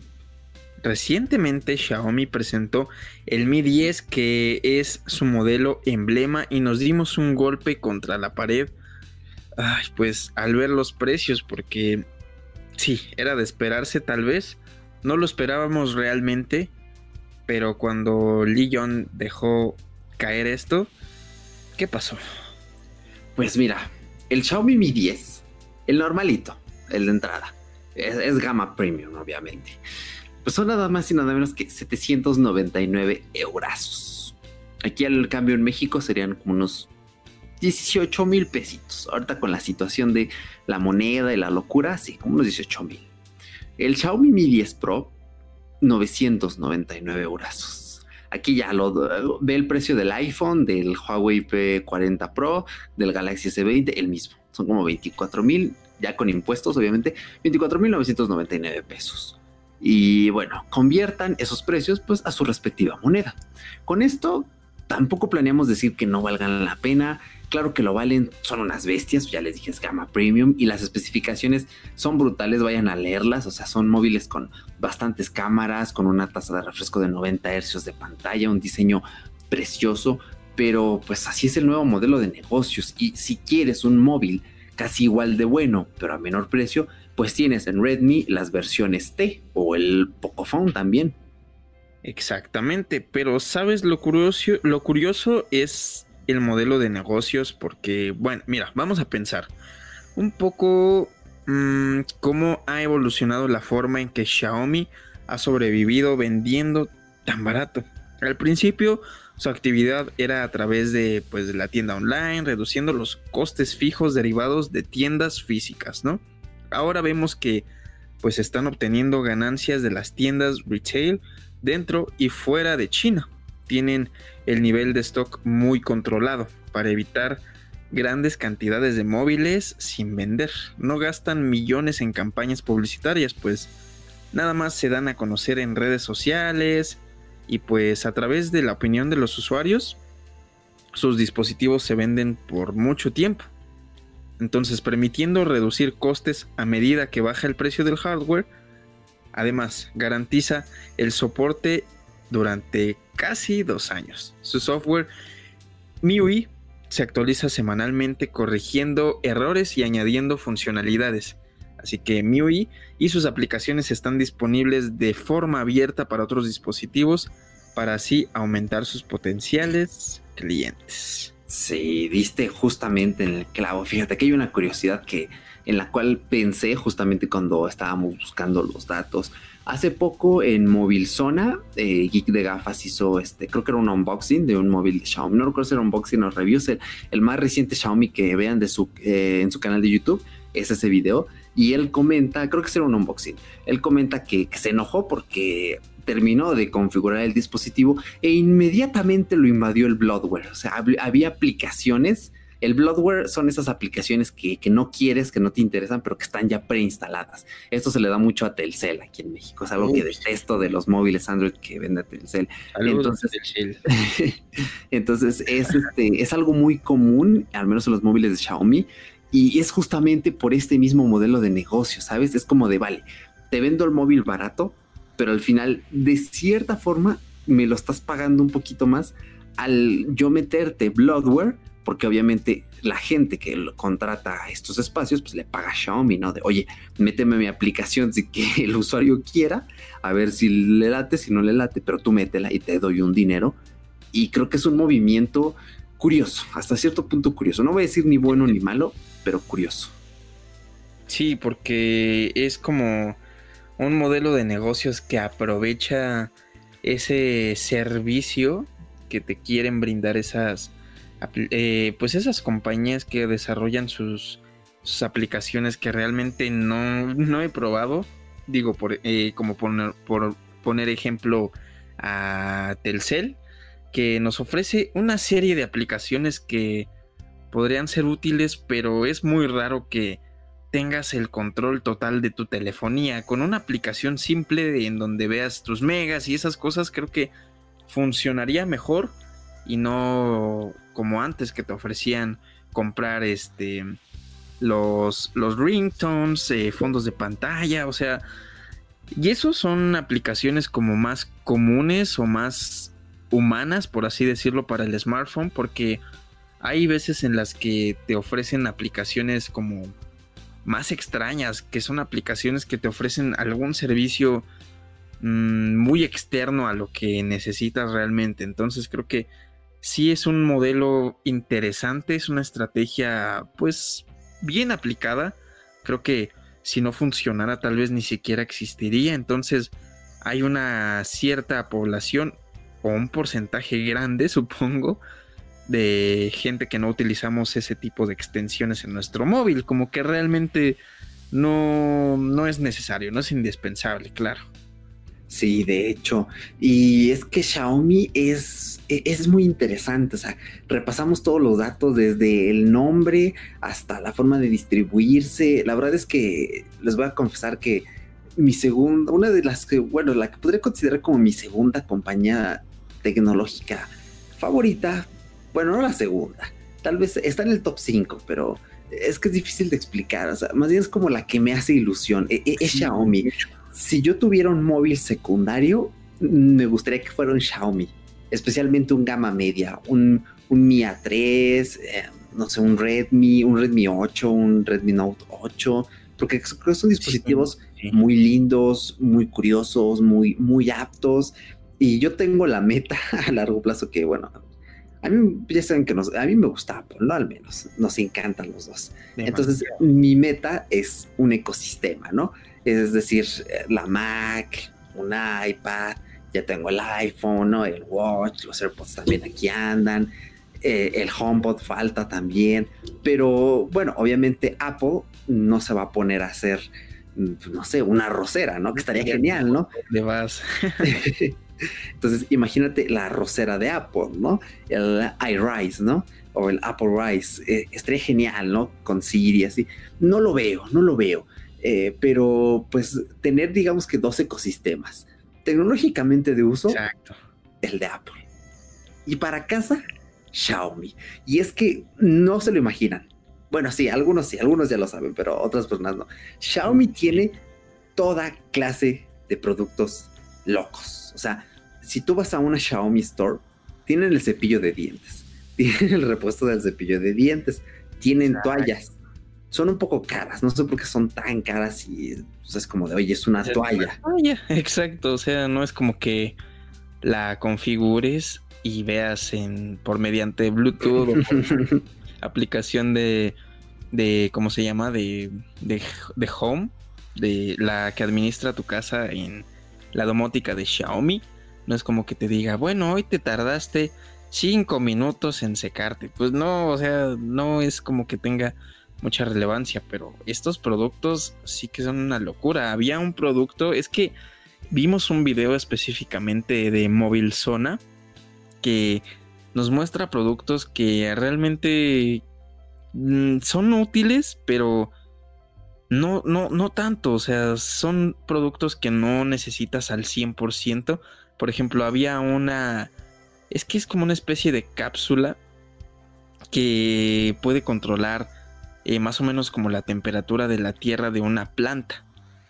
Speaker 2: Recientemente Xiaomi presentó el Mi 10 que es su modelo emblema y nos dimos un golpe contra la pared. Ay, pues al ver los precios porque sí, era de esperarse tal vez. No lo esperábamos realmente, pero cuando Lee Jong dejó caer esto, ¿qué pasó?
Speaker 1: Pues mira, el Xiaomi Mi 10, el normalito, el de entrada, es, es gama premium obviamente pues son nada más y nada menos que 799 euros. Aquí al cambio en México serían como unos 18 mil pesitos. Ahorita con la situación de la moneda y la locura, sí, como unos 18 mil. El Xiaomi Mi 10 Pro, 999 euros. Aquí ya lo ve el precio del iPhone, del Huawei P40 Pro, del Galaxy S20, el mismo. Son como 24 mil, ya con impuestos, obviamente, 24 mil 999 pesos y bueno, conviertan esos precios pues a su respectiva moneda. Con esto tampoco planeamos decir que no valgan la pena. Claro que lo valen, son unas bestias, ya les dije es gama premium y las especificaciones son brutales, vayan a leerlas, o sea, son móviles con bastantes cámaras, con una tasa de refresco de 90 Hz de pantalla, un diseño precioso, pero pues así es el nuevo modelo de negocios y si quieres un móvil casi igual de bueno, pero a menor precio, pues tienes en Redmi las versiones T o el Pocophone también.
Speaker 2: Exactamente, pero sabes lo curioso, lo curioso es el modelo de negocios porque, bueno, mira, vamos a pensar un poco mmm, cómo ha evolucionado la forma en que Xiaomi ha sobrevivido vendiendo tan barato. Al principio su actividad era a través de, pues, la tienda online, reduciendo los costes fijos derivados de tiendas físicas, ¿no? ahora vemos que pues están obteniendo ganancias de las tiendas retail dentro y fuera de China. Tienen el nivel de stock muy controlado para evitar grandes cantidades de móviles sin vender. No gastan millones en campañas publicitarias, pues nada más se dan a conocer en redes sociales y pues a través de la opinión de los usuarios, sus dispositivos se venden por mucho tiempo entonces permitiendo reducir costes a medida que baja el precio del hardware. Además, garantiza el soporte durante casi dos años. Su software MIUI se actualiza semanalmente corrigiendo errores y añadiendo funcionalidades. Así que MIUI y sus aplicaciones están disponibles de forma abierta para otros dispositivos para así aumentar sus potenciales clientes.
Speaker 1: Sí, diste justamente en el clavo. Fíjate que hay una curiosidad que en la cual pensé justamente cuando estábamos buscando los datos. Hace poco en Móvil Zona, eh, Geek de Gafas hizo este, creo que era un unboxing de un móvil Xiaomi. No recuerdo si era unboxing o reviews. El, más reciente Xiaomi que vean de su, eh, en su canal de YouTube es ese video. Y él comenta, creo que era un unboxing. Él comenta que se enojó porque terminó de configurar el dispositivo e inmediatamente lo invadió el bloodware. O sea, había aplicaciones. El bloodware son esas aplicaciones que, no quieres, que no te interesan, pero que están ya preinstaladas. Esto se le da mucho a Telcel aquí en México. Es algo que detesto de los móviles Android que vende Telcel. entonces, entonces es, este, es algo muy común, al menos en los móviles de Xiaomi. Y es justamente por este mismo modelo de negocio, ¿sabes? Es como de, vale, te vendo el móvil barato, pero al final, de cierta forma, me lo estás pagando un poquito más al yo meterte bloodware, porque obviamente la gente que lo contrata a estos espacios, pues le paga a Xiaomi, ¿no? De, oye, méteme mi aplicación si que el usuario quiera, a ver si le late, si no le late, pero tú métela y te doy un dinero. Y creo que es un movimiento curioso, hasta cierto punto curioso. No voy a decir ni bueno ni malo, pero curioso.
Speaker 2: Sí, porque es como un modelo de negocios que aprovecha ese servicio que te quieren brindar esas eh, pues esas compañías que desarrollan sus, aplicaciones que realmente no, he probado digo por, eh, como por poner ejemplo a Telcel que nos ofrece una serie de aplicaciones que podrían ser útiles, pero es muy raro que tengas el control total de tu telefonía. Con una aplicación simple en donde veas tus megas y esas cosas, creo que funcionaría mejor y no como antes que te ofrecían comprar este los, los ringtones, eh, fondos de pantalla, o sea, y esos son aplicaciones como más comunes o más humanas, por así decirlo, para el smartphone, porque hay veces en las que te ofrecen aplicaciones como más extrañas, que son aplicaciones que te ofrecen algún servicio mm, muy externo a lo que necesitas realmente. Entonces creo que sí es un modelo interesante, es una estrategia pues bien aplicada. Creo que si no funcionara tal vez ni siquiera existiría. Entonces hay una cierta población o un porcentaje grande, supongo, de gente que no utilizamos ese tipo de extensiones en nuestro móvil, como que realmente no, no es necesario, no es indispensable, claro.
Speaker 1: Sí, de hecho. Y es que Xiaomi es, e, es muy interesante. O sea, repasamos todos los datos desde el nombre hasta la forma de distribuirse. La verdad es que les voy a confesar que mi segunda, una de las que, bueno, la que podría considerar como mi segunda compañía tecnológica favorita, bueno, no la segunda, tal vez está en el top 5, pero es que es difícil de explicar. O sea, más bien es como la que me hace ilusión. E, e, es Xiaomi si yo tuviera un móvil secundario, me gustaría que fuera un Xiaomi, especialmente un gama media, un, Mi A3, eh, no sé, un Redmi, un Redmi 8, un Redmi Note 8, porque creo que son dispositivos muy lindos, muy curiosos, muy, muy aptos. Y yo tengo la meta a largo plazo que, bueno, a mí ya saben que nos, a mí me gusta Apple, ¿no? Al menos, nos encantan los dos. Entonces, mi meta es un ecosistema, ¿no? es decir, la Mac, un iPad, ya tengo el iPhone, ¿no? el Watch, los AirPods también aquí andan, eh, el HomePod falta también, pero bueno, obviamente Apple no se va a poner a hacer, no sé, una rosera, ¿no? Que estaría genial, ¿no?
Speaker 2: De vas.
Speaker 1: Entonces, imagínate la rosera de Apple, ¿no? El iRise, ¿no? O el Apple Rise. Eh, estaría genial, ¿no? Con Siri, así. No lo veo, no lo veo. Eh, pero pues tener digamos que dos ecosistemas. Tecnológicamente de uso, el de Apple. Y para casa, Xiaomi. Y es que no se lo imaginan. Bueno, sí, algunos sí, algunos ya lo saben, pero otras personas no. Xiaomi tiene toda clase de productos locos. O sea, si tú vas a una Xiaomi Store, tienen el cepillo de dientes, tienen el repuesto del cepillo de dientes, tienen toallas, son un poco caras. No sé por qué son tan caras y pues, es como de, oye, es una toalla.
Speaker 2: exacto. O sea, no es como que la configures y veas en por mediante Bluetooth o por aplicación de, de, ¿cómo se llama? De, de, de Home, de la que administra tu casa en la domótica de Xiaomi. No es como que te diga, bueno, hoy te tardaste cinco minutos en secarte. Pues no, o sea, no es como que tenga mucha relevancia, pero estos productos sí que son una locura. Había un producto, es que vimos un video específicamente de Móvil Zona que nos muestra productos que realmente mm, son útiles, pero no, no, no tanto. O sea, son productos que no necesitas al 100%. Por ejemplo, había una... Es que es como una especie de cápsula que puede controlar eh, más o menos como la temperatura de la tierra de una planta.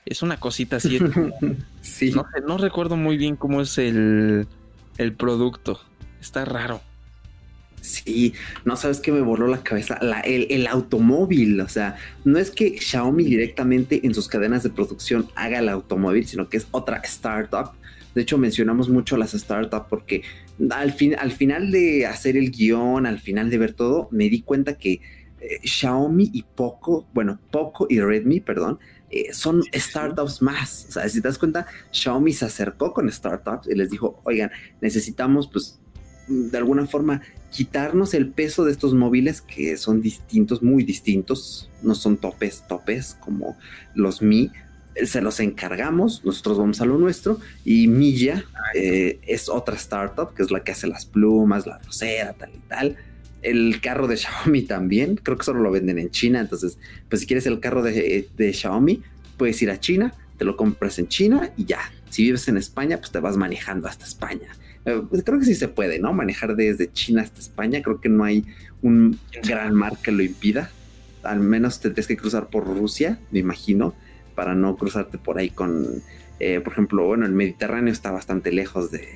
Speaker 2: Es una cosita así. sí. No, recuerdo muy bien cómo es el, el producto. Está raro.
Speaker 1: Sí, no sabes que me voló la cabeza. el, el, automóvil, o sea, no es que Xiaomi directamente en sus cadenas de producción haga el automóvil, sino que es otra startup. De hecho, mencionamos mucho las startups porque al, fin, al final de hacer el guion, al final de ver todo, me di cuenta que eh, Xiaomi y Poco, bueno, Poco y Redmi, perdón, eh, son startups más. O sea, si te das cuenta, Xiaomi se acercó con startups y les dijo, oigan, necesitamos pues de alguna forma quitarnos el peso de estos móviles que son distintos, muy distintos, no son topes, topes como los Mi. se los encargamos, nosotros vamos a lo nuestro y Milla eh, es otra startup que es la que hace las plumas, la rosera, tal y tal. El carro de Xiaomi también, creo que solo lo venden en China, entonces, pues si quieres el carro de, de Xiaomi, puedes ir a China, te lo compras en China y ya. Si vives en España, pues te vas manejando hasta España. Eh, pues creo que sí se puede, ¿no? Manejar desde China hasta España. Creo que no hay un gran mar que lo impida. Al menos te tienes que cruzar por Rusia, me imagino para no cruzarte por ahí con, eh, por ejemplo, bueno, el Mediterráneo está bastante lejos de,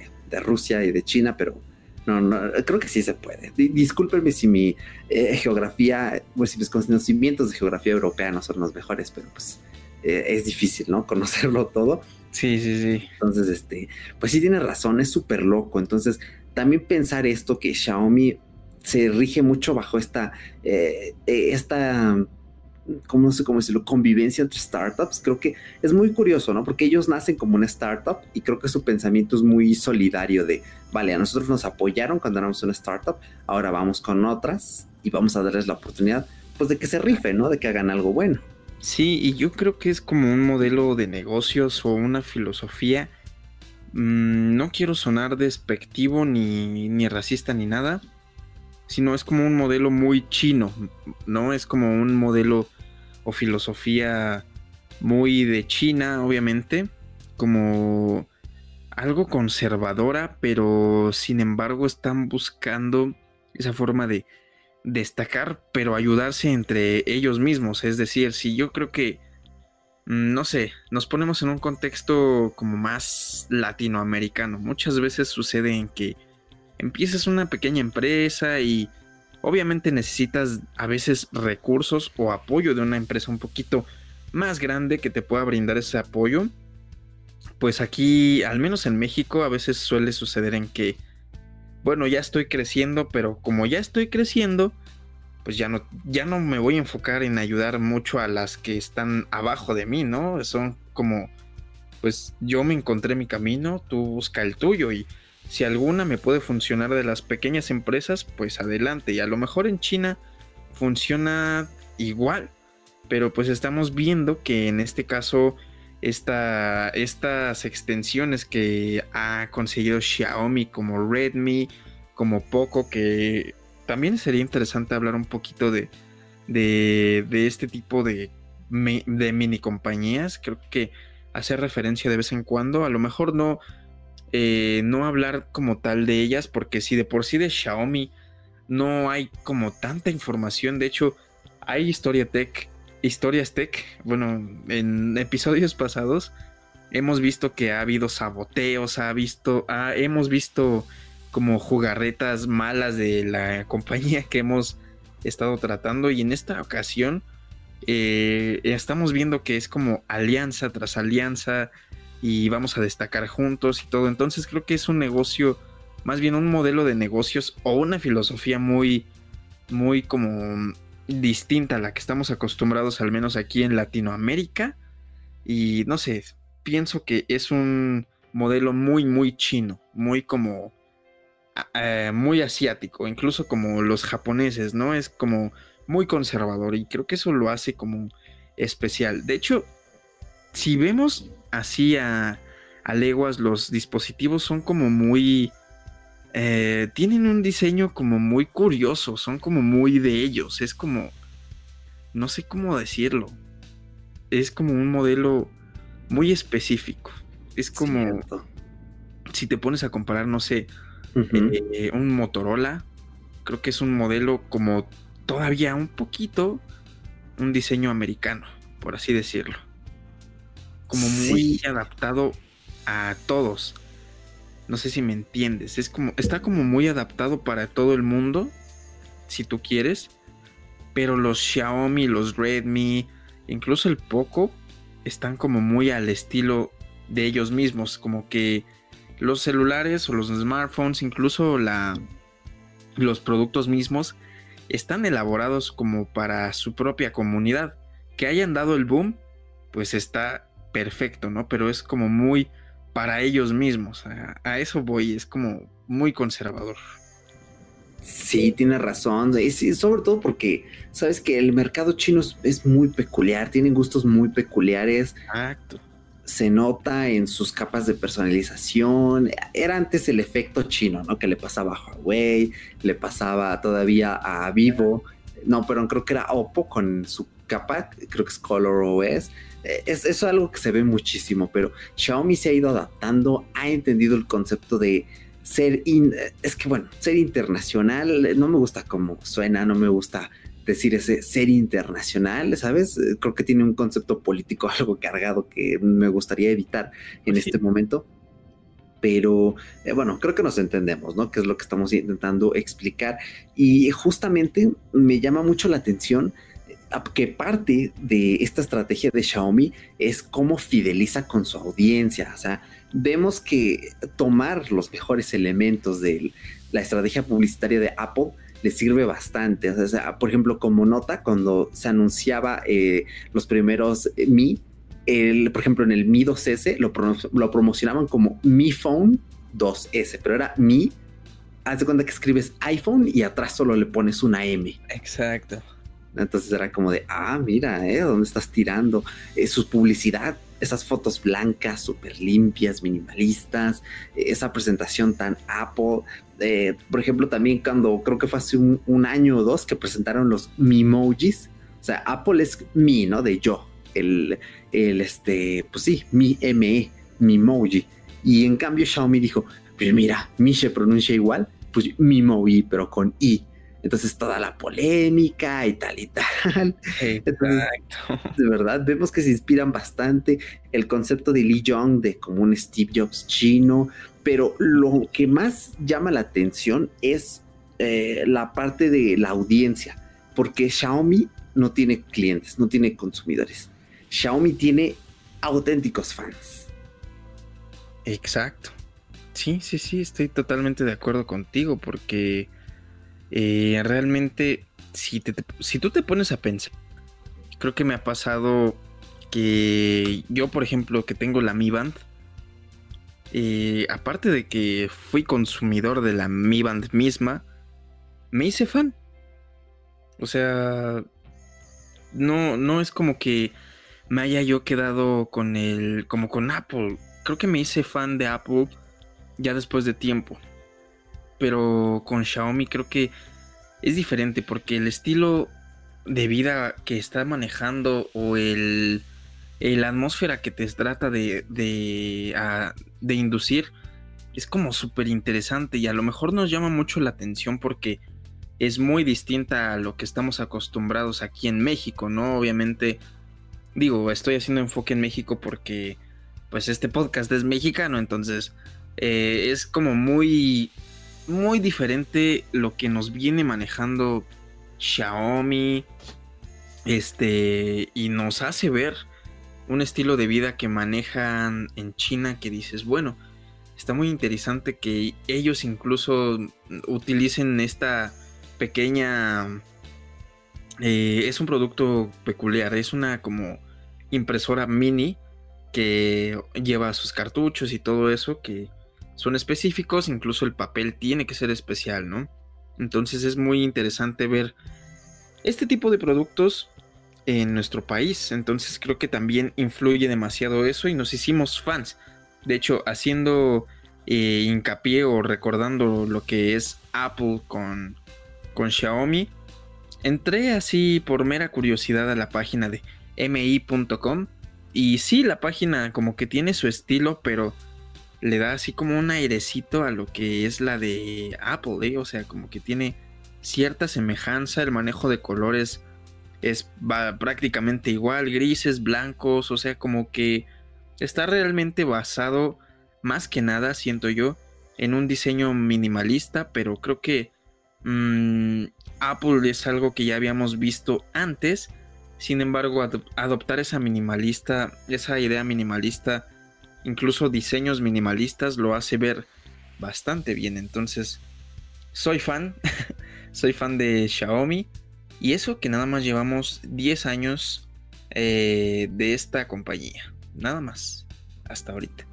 Speaker 1: Rusia y de China, pero no, no, creo que sí se puede. discúlpenme si mi eh, geografía, pues si mis conocimientos de geografía europea no son los mejores, pero pues eh, es difícil, ¿no? Conocerlo todo.
Speaker 2: Sí, sí, sí.
Speaker 1: Entonces, este, pues sí tiene razón, es súper loco. Entonces, también pensar esto que Xiaomi se rige mucho bajo esta, esta ¿cómo sé cómo decirlo? Convivencia entre startups. Creo que es muy curioso, ¿no? Porque ellos nacen como una startup y creo que su pensamiento es muy solidario de, vale, a nosotros nos apoyaron cuando éramos una startup, ahora vamos con otras y vamos a darles la oportunidad, pues de que se rifen, ¿no? De que hagan algo bueno.
Speaker 2: Sí, y yo creo que es como un modelo de negocios o una filosofía. Mm, no quiero sonar despectivo ni, ni racista ni nada, sino es como un modelo muy chino, ¿no? Es como un modelo o filosofía muy de China, obviamente, como algo conservadora, pero sin embargo están buscando esa forma de destacar, pero ayudarse entre ellos mismos. Es decir, si yo creo que, mm, no sé, nos ponemos en un contexto como más latinoamericano, muchas veces sucede en que empiezas una pequeña empresa y Obviamente necesitas a veces recursos o apoyo de una empresa un poquito más grande que te pueda brindar ese apoyo. Pues aquí, al menos en México, a veces suele suceder en que, bueno, ya estoy creciendo, pero como ya estoy creciendo, pues ya no, ya no me voy a enfocar en ayudar mucho a las que están abajo de mí, ¿no? Son como, pues yo me encontré mi camino, tú busca el tuyo y si alguna me puede funcionar de las pequeñas empresas, pues adelante. Y a lo mejor en China funciona igual. Pero pues estamos viendo que en este caso estas extensiones que ha conseguido Xiaomi como Redmi, como Poco, que también sería interesante hablar un poquito de, de, este tipo de, de mini compañías. Creo que hacer referencia de vez en cuando, a lo mejor no eh, no hablar como tal de ellas, porque si de por sí de Xiaomi no hay como tanta información, de hecho hay Historia Tech, historias tech, bueno, en episodios pasados hemos visto que ha habido saboteos, ha visto, hemos visto como jugarretas malas de la compañía que hemos estado tratando y en esta ocasión eh, estamos viendo que es como alianza tras alianza, y vamos a destacar juntos y todo. Entonces creo que es un negocio, más bien un modelo de negocios o una filosofía muy, muy como distinta a la que estamos acostumbrados, al menos aquí en Latinoamérica. Y no sé, pienso que es un modelo muy, muy chino, muy como... Muy asiático, incluso como los japoneses, ¿no? Es como muy conservador y creo que eso lo hace como especial. De hecho, si vemos así a, leguas, los dispositivos son como muy... Eh, tienen un diseño como muy curioso, son como muy de ellos, es como... No sé cómo decirlo. Es como un modelo muy específico. Es como... Si te pones a comparar, no sé, eh, un Motorola, creo que es un modelo como todavía un poquito un diseño americano, por así decirlo como muy adaptado a todos. No sé si me entiendes. Es como. Está como muy adaptado para todo el mundo. Si tú quieres. Pero los Xiaomi, los Redmi, incluso el Poco, están como muy al estilo de ellos mismos. Como que los celulares o los smartphones, incluso la, los productos mismos, están elaborados como para su propia comunidad. Que hayan dado el boom, pues está perfecto, ¿no? Pero es como muy para ellos mismos. A, eso voy, es como muy conservador.
Speaker 1: Sí, tiene razón. Sí, sobre todo porque sabes que el mercado chino es, muy peculiar, tienen gustos muy peculiares.
Speaker 2: Exacto.
Speaker 1: Se nota en sus capas de personalización. Era antes el efecto chino, ¿no? Que le pasaba a Huawei, le pasaba todavía a Vivo. No, pero creo que era Oppo con su capa, creo que es Color OS. Es, eso es algo que se ve muchísimo, pero Xiaomi se ha ido adaptando, ha entendido el concepto de ser, es que bueno, ser internacional, no me gusta cómo suena, no me gusta decir ese ser internacional, ¿sabes? Creo que tiene un concepto político algo cargado que me gustaría evitar en pues este momento. Pero eh, bueno, creo que nos entendemos, ¿no? Que es lo que estamos intentando explicar. Y justamente me llama mucho la atención que parte de esta estrategia de Xiaomi es cómo fideliza con su audiencia. O sea, vemos que tomar los mejores elementos de la estrategia publicitaria de Apple le sirve bastante. O sea, por ejemplo, como nota, cuando se anunciaba eh, los primeros eh, Mi, el, por ejemplo, en el Mi 2S lo, lo promocionaban como Mi Phone 2S, pero era Mi. Haz de cuenta que escribes iPhone y atrás solo le pones una M.
Speaker 2: Exacto.
Speaker 1: Entonces era como de, ah, mira, ¿eh? ¿Dónde estás tirando? Eh, su publicidad, esas fotos blancas, súper limpias, minimalistas, eh, esa presentación tan Apple. Eh, por ejemplo, también cuando creo que fue hace un, año o dos que presentaron los Mimojis. O sea, Apple es mi, ¿no? De yo. El, el este, pues sí, mi ME, Mimoji. Y en cambio Xiaomi dijo, pues mira, mi se pronuncia igual, pues Mimoji, pero con I. Entonces toda la polémica y tal y tal. Exacto. de verdad, vemos que se inspiran bastante el concepto de Lee Jong de como un Steve Jobs chino, pero lo que más llama la atención es eh, la parte de la audiencia, porque Xiaomi no tiene clientes, no tiene consumidores. Xiaomi tiene auténticos fans.
Speaker 2: Exacto. Sí, sí, sí, estoy totalmente de acuerdo contigo porque eh, realmente, si, si tú te pones a pensar, creo que me ha pasado que yo, por ejemplo, que tengo la Mi Band, eh, aparte de que fui consumidor de la Mi Band misma, me hice fan. O sea, no, no es como que me haya yo quedado con el, como con Apple. Creo que me hice fan de Apple ya después de tiempo. Pero con Xiaomi creo que es diferente porque el estilo de vida que está manejando o el, la atmósfera que te trata de, de, de inducir es como súper interesante y a lo mejor nos llama mucho la atención porque es muy distinta a lo que estamos acostumbrados aquí en México, ¿no? Obviamente, digo, estoy haciendo enfoque en México porque pues este podcast es mexicano, entonces eh, es como muy muy diferente lo que nos viene manejando Xiaomi. Este, y nos hace ver un estilo de vida que manejan en China que dices, bueno, está muy interesante que ellos incluso utilicen esta pequeña... Eh, es un producto peculiar, es una como impresora mini que lleva sus cartuchos y todo eso que son específicos, incluso el papel tiene que ser especial, ¿no? Entonces es muy interesante ver este tipo de productos en nuestro país. Entonces creo que también influye demasiado eso y nos hicimos fans. De hecho, haciendo eh, hincapié o recordando lo que es Apple con, con Xiaomi, entré así por mera curiosidad a la página de mi.com. Y sí, la página como que tiene su estilo, pero le da así como un airecito a lo que es la de Apple, ¿eh? o sea, como que tiene cierta semejanza, el manejo de colores es prácticamente igual, grises, blancos, o sea, como que está realmente basado más que nada, siento yo, en un diseño minimalista, pero creo que mm, Apple es algo que ya habíamos visto antes, sin embargo, adoptar esa minimalista, esa idea minimalista, incluso diseños minimalistas lo hace ver bastante bien. Entonces, soy fan, soy fan de Xiaomi. Y eso que nada más llevamos 10 años eh, de esta compañía. Nada más, hasta ahorita.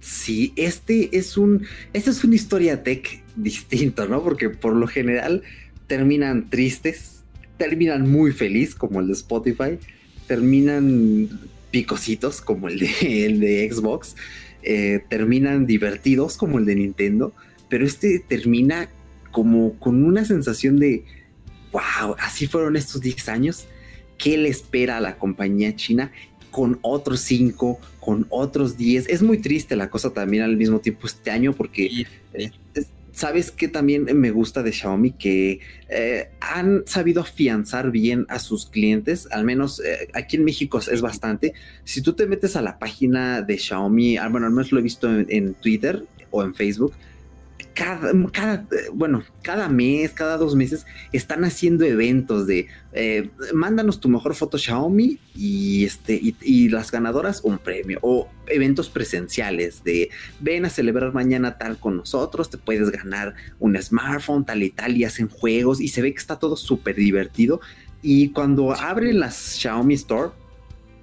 Speaker 1: Sí, este es un, esta es una historia tech distinto, ¿no? Porque por lo general terminan tristes, terminan muy feliz como el de Spotify, terminan picositos como el de, el de Xbox, eh, terminan divertidos como el de Nintendo, pero este termina como con una sensación de, wow, así fueron estos 10 años, ¿qué le espera a la compañía china? con otros 5, con otros 10. Es muy triste la cosa también al mismo tiempo este año porque sabes que también me gusta de Xiaomi que eh, han sabido afianzar bien a sus clientes, al menos eh, aquí en México es bastante. Si tú te metes a la página de Xiaomi, ah, bueno, al menos lo he visto en Twitter o en Facebook, cada, bueno, cada mes, cada dos meses están haciendo eventos de eh, mándanos tu mejor foto Xiaomi y este y, las ganadoras un premio o eventos presenciales de ven a celebrar mañana tal con nosotros, te puedes ganar un smartphone tal y tal y hacen juegos y se ve que está todo súper divertido y cuando abren las Xiaomi Store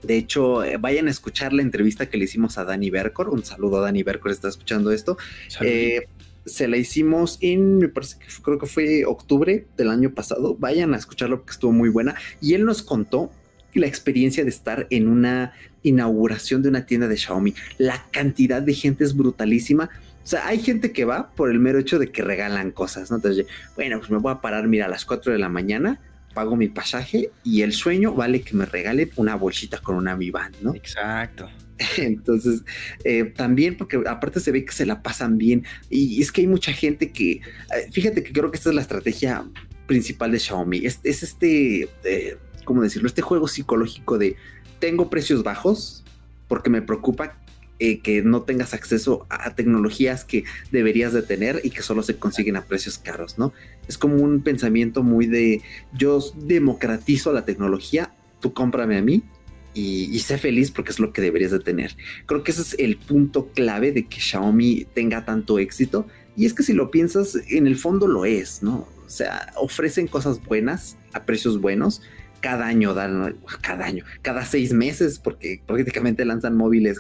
Speaker 1: de hecho, eh, vayan a escuchar la entrevista que le hicimos a Dani Bercor. Un saludo a Dani Bercor, está escuchando esto. Eh, se la hicimos en, me parece que creo que fue octubre del año pasado. Vayan a escucharlo porque estuvo muy buena. Y él nos contó la experiencia de estar en una inauguración de una tienda de Xiaomi. La cantidad de gente es brutalísima. O sea, hay gente que va por el mero hecho de que regalan cosas, ¿no? Entonces, bueno, pues me voy a parar, mira, a las 4 de la mañana, pago mi pasaje y el sueño vale que me regale una bolsita con una Mi ¿no?
Speaker 2: Exacto.
Speaker 1: Entonces, eh, también porque aparte se ve que se la pasan bien y es que hay mucha gente que, eh, fíjate que creo que esta es la estrategia principal de Xiaomi, es, este, eh, ¿cómo decirlo? Este juego psicológico de tengo precios bajos porque me preocupa que no tengas acceso a tecnologías que deberías de tener y que solo se consiguen a precios caros, ¿no? Es como un pensamiento muy de yo democratizo la tecnología, tú cómprame a mí y, sé feliz porque es lo que deberías de tener. Creo que ese es el punto clave de que Xiaomi tenga tanto éxito. Y es que si lo piensas, en el fondo lo es, ¿no? O sea, ofrecen cosas buenas a precios buenos. Cada año dan, cada año, cada seis meses, porque prácticamente lanzan móviles.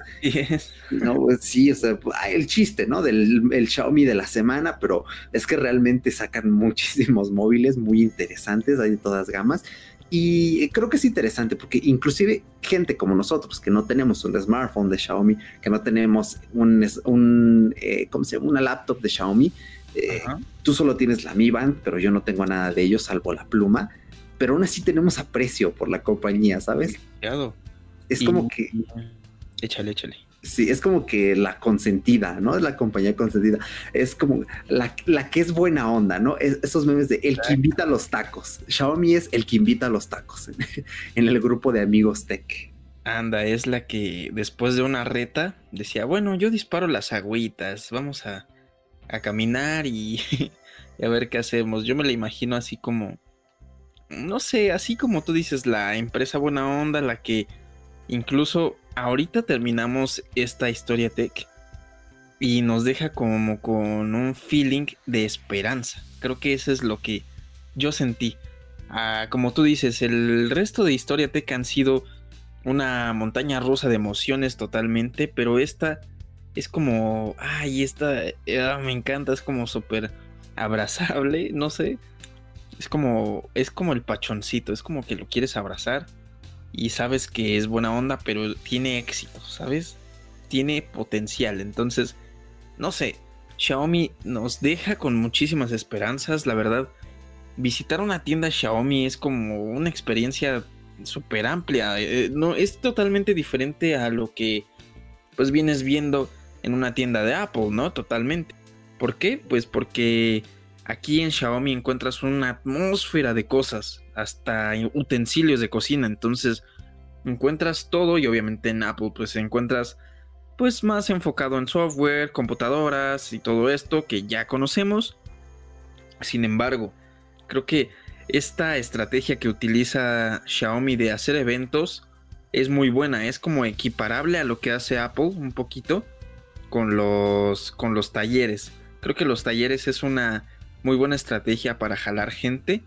Speaker 1: No, pues sí, o sea, el chiste, ¿no? Del el Xiaomi de la semana, pero es que realmente sacan muchísimos móviles muy interesantes, hay de todas gamas. Y creo que es interesante porque inclusive gente como nosotros que no tenemos un smartphone de Xiaomi, que no tenemos un, un eh, ¿cómo se llama? una laptop de Xiaomi, eh, tú solo tienes la Mi Band, pero yo no tengo nada de ellos salvo la pluma, pero aún así tenemos aprecio por la compañía, ¿sabes? Es como que...
Speaker 2: Échale, échale.
Speaker 1: Sí, es como que la consentida, ¿no? Es la compañía consentida. Es como la, que es buena onda, ¿no? esos memes de el que invita a los tacos. Xiaomi es el que invita a los tacos en, el grupo de amigos tech.
Speaker 2: Anda, es la que después de una reta decía, bueno, yo disparo las agüitas, vamos a, caminar y, y a ver qué hacemos. Yo me la imagino así como, no sé, así como tú dices, la empresa buena onda, la que incluso ahorita terminamos esta historia tech y nos deja como con un feeling de esperanza. Creo que eso es lo que yo sentí. Ah, como tú dices, el resto de historia tech han sido una montaña rusa de emociones totalmente, pero esta es como, ay, esta ah, me encanta, es como súper abrazable, no sé. Es como, es como el pachoncito, es como que lo quieres abrazar y sabes que es buena onda, pero tiene éxito, ¿sabes? Tiene potencial. Entonces, no sé, Xiaomi nos deja con muchísimas esperanzas, la verdad. Visitar una tienda Xiaomi es como una experiencia súper amplia. Eh, no, es totalmente diferente a lo que pues vienes viendo en una tienda de Apple, ¿no? Totalmente. ¿Por qué? Pues porque aquí en Xiaomi encuentras una atmósfera de cosas hasta utensilios de cocina. Entonces encuentras todo y obviamente en Apple pues encuentras pues más enfocado en software, computadoras y todo esto que ya conocemos. Sin embargo, creo que esta estrategia que utiliza Xiaomi de hacer eventos es muy buena, es como equiparable a lo que hace Apple un poquito con los con los talleres. Creo que los talleres es una muy buena estrategia para jalar gente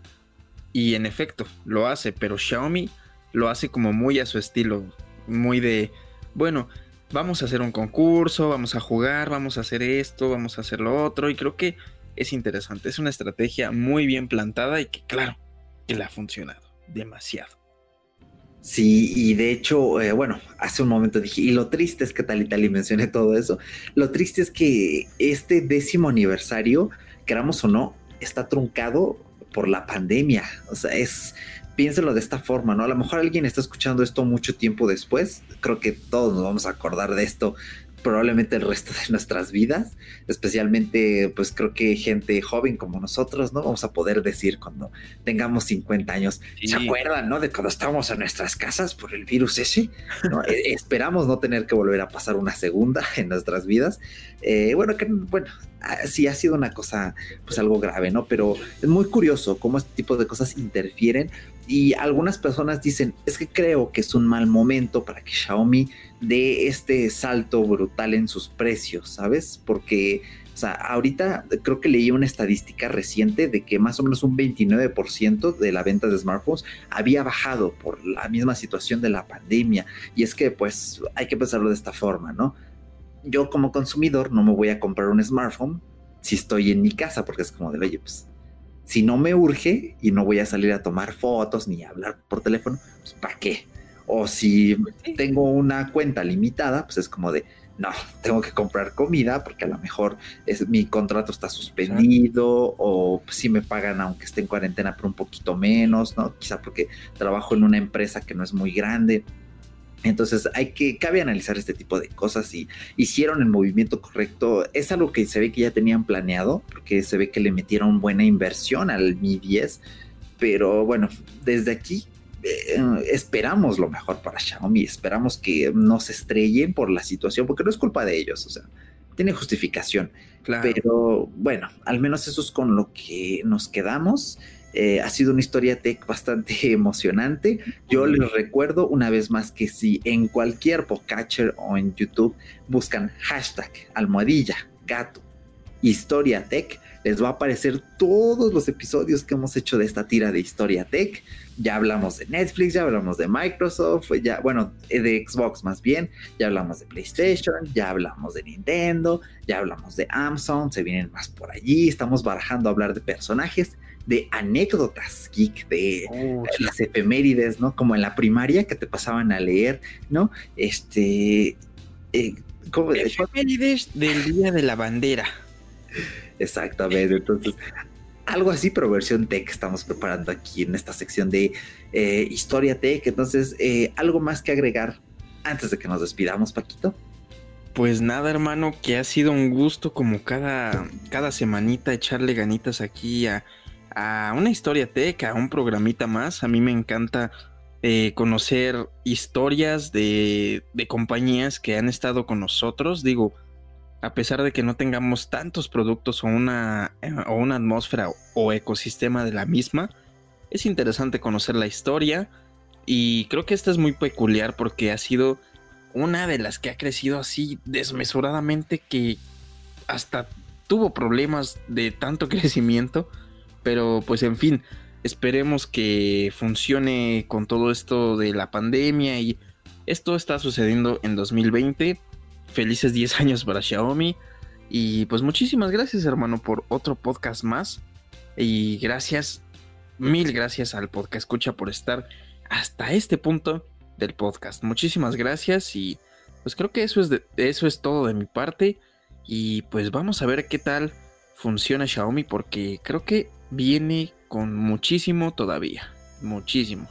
Speaker 2: y en efecto, lo hace, pero Xiaomi lo hace como muy a su estilo, muy de, bueno, vamos a hacer un concurso, vamos a jugar, vamos a hacer esto, vamos a hacer lo otro. Y creo que es interesante. Es una estrategia muy bien plantada y que, claro, que le ha funcionado demasiado.
Speaker 1: Sí, y de hecho, eh, bueno, hace un momento dije, y lo triste es que tal y tal y mencioné todo eso. Lo triste es que este décimo aniversario, queramos o no, está truncado por la pandemia. O sea, es, piénselo de esta forma, ¿no? A lo mejor alguien está escuchando esto mucho tiempo después. Creo que todos nos vamos a acordar de esto probablemente el resto de nuestras vidas, especialmente pues creo que gente joven como nosotros, ¿no? Vamos a poder decir cuando tengamos 50 años, ¿se acuerdan, no? De cuando estábamos en nuestras casas por el virus ese, ¿no? E, esperamos no tener que volver a pasar una segunda en nuestras vidas. Eh, bueno, que bueno, ah, sí ha sido una cosa pues algo grave, ¿no? Pero es muy curioso cómo este tipo de cosas interfieren y algunas personas dicen, es que creo que es un mal momento para que Xiaomi de este salto brutal en sus precios, ¿sabes? Porque, ahorita creo que leí una estadística reciente de que más o menos un 29% de la venta de smartphones había bajado por la misma situación de la pandemia. Y es que, pues, hay que pensarlo de esta forma, ¿no? Yo como consumidor no me voy a comprar un smartphone si estoy en mi casa, porque es como de, oye, pues, si no me urge y no voy a salir a tomar fotos ni a hablar por teléfono, pues, ¿para qué? O si tengo una cuenta limitada, pues es como de, no, tengo que comprar comida porque a lo mejor es, mi contrato está suspendido o si me pagan aunque esté en cuarentena pero un poquito menos, ¿no? Quizá porque trabajo en una empresa que no es muy grande. Entonces hay que, cabe analizar este tipo de cosas y hicieron el movimiento correcto. Es algo que se ve que ya tenían planeado porque se ve que le metieron buena inversión al Mi 10. Pero bueno, desde aquí eh, esperamos lo mejor para Xiaomi, esperamos que no se estrellen por la situación, porque no es culpa de ellos, o sea, tiene justificación. Pero bueno, al menos eso es con lo que nos quedamos. Eh, ha sido una historia tech bastante emocionante. Yo les recuerdo una vez más que si en cualquier podcatcher o en YouTube buscan hashtag almohadilla gato historia tech, les va a aparecer todos los episodios que hemos hecho de esta tira de historia tech. Ya hablamos de Netflix, ya hablamos de Microsoft, ya, bueno, de Xbox más bien, ya hablamos de PlayStation, ya hablamos de Nintendo, ya hablamos de Amazon, se vienen más por allí, estamos barajando a hablar de personajes, de anécdotas geek, de oh, las efemérides, ¿no? Como en la primaria que te pasaban a leer, ¿no? Este...
Speaker 2: Eh, ¿cómo? Efemérides del Día de la Bandera.
Speaker 1: Exactamente, entonces algo así, pero versión tech estamos preparando aquí en esta sección de eh, historia tech. Entonces, eh, algo más que agregar antes de que nos despidamos, Paquito.
Speaker 2: Pues nada, hermano, que ha sido un gusto como cada, cada semanita echarle ganitas aquí a, una historia tech, a un programita más. A mí me encanta eh, conocer historias de, de compañías que han estado con nosotros. Digo, a pesar de que no tengamos tantos productos o una, o una atmósfera o ecosistema de la misma, es interesante conocer la historia y creo que esta es muy peculiar porque ha sido una de las que ha crecido así desmesuradamente que hasta tuvo problemas de tanto crecimiento, pero pues en fin, esperemos que funcione con todo esto de la pandemia y esto está sucediendo en 2020 felices 10 años para Xiaomi. Y pues muchísimas gracias hermano por otro podcast más. Y gracias, mil gracias al podcast escucha por estar hasta este punto del podcast. Muchísimas gracias y pues creo que eso es, eso es todo de mi parte. Y pues vamos a ver qué tal funciona Xiaomi porque creo que viene con muchísimo todavía. Muchísimo.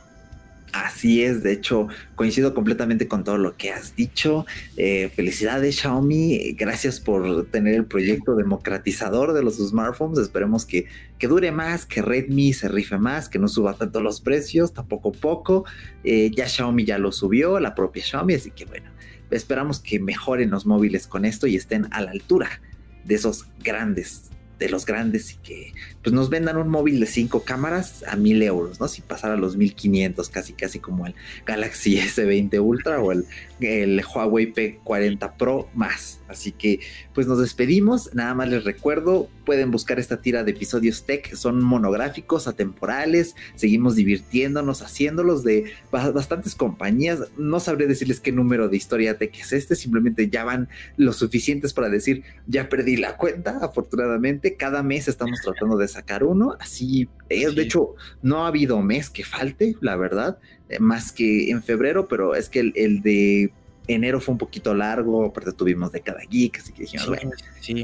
Speaker 1: Así es, de hecho, coincido completamente con todo lo que has dicho. Eh, felicidades Xiaomi, gracias por tener el proyecto democratizador de los smartphones. Esperemos que, que dure más, que Redmi se rife más, que no suba tanto los precios, tampoco poco. Eh, ya Xiaomi ya lo subió, la propia Xiaomi, así que bueno, esperamos que mejoren los móviles con esto y estén a la altura de esos grandes de los grandes y que pues nos vendan un móvil de cinco cámaras a mil euros, ¿no? Si pasara a los 1500, casi casi como el Galaxy S20 Ultra o el, el Huawei P40 Pro más. Así que pues nos despedimos, nada más les recuerdo, pueden buscar esta tira de episodios tech, son monográficos, atemporales, seguimos divirtiéndonos, haciéndolos de bastantes compañías, no sabré decirles qué número de historia tech es este, simplemente ya van lo suficientes para decir, ya perdí la cuenta, afortunadamente, cada mes estamos tratando de sacar uno, así es, de hecho, no ha habido mes que falte, la verdad, eh, más que en febrero, pero es que el, de enero fue un poquito largo, aparte tuvimos de cada geek, así que dijimos, bueno,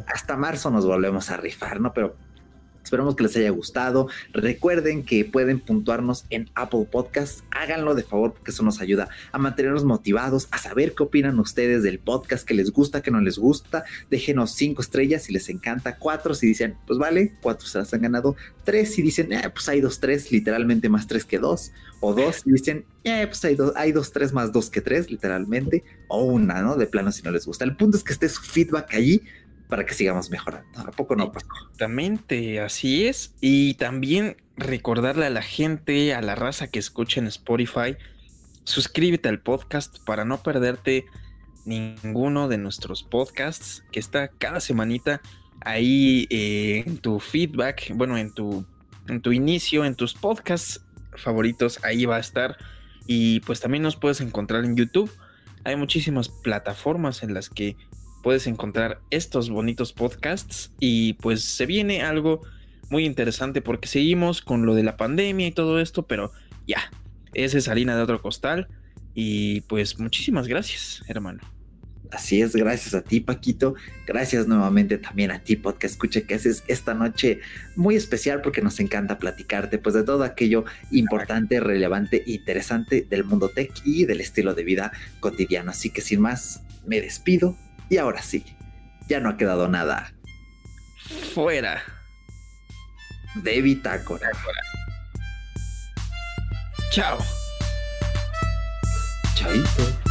Speaker 1: hasta marzo nos volvemos a rifar, ¿no? Pero Esperamos que les haya gustado. Recuerden que pueden puntuarnos en Apple Podcasts. Háganlo de favor porque eso nos ayuda a mantenernos motivados, a saber qué opinan ustedes del podcast, que les gusta, que no les gusta. Déjenos cinco estrellas si les encanta, cuatro si dicen, pues vale, cuatro se las han ganado. Tres si dicen, eh, pues hay dos, tres, literalmente más tres que dos. O dos si dicen, eh, pues hay dos, hay dos, tres más dos que tres, literalmente. O una, ¿no? De plano si no les gusta. El punto es que esté su feedback allí para que sigamos mejorando. ¿A poco no, Paco?
Speaker 2: Exactamente, así es. Y también recordarle a la gente, a la raza que escucha en Spotify, suscríbete al podcast para no perderte ninguno de nuestros podcasts que está cada semanita ahí eh, en tu feedback, bueno, en tu, en tu inicio, en tus podcasts favoritos, ahí va a estar. Y pues también nos puedes encontrar en YouTube. Hay muchísimas plataformas en las que puedes encontrar estos bonitos podcasts y pues se viene algo muy interesante porque seguimos con lo de la pandemia y todo esto, pero ya, esa es harina de otro costal y pues muchísimas gracias, hermano.
Speaker 1: Así es, gracias a ti, Paquito. Gracias nuevamente también a ti, podcast escuche que haces esta noche muy especial porque nos encanta platicarte pues de todo aquello importante, relevante, interesante del mundo tech y del estilo de vida cotidiano. Así que sin más, me despido. Y ahora sí, ya no ha quedado nada.
Speaker 2: Fuera.
Speaker 1: De bitácora.
Speaker 2: Chao.
Speaker 1: Chaito.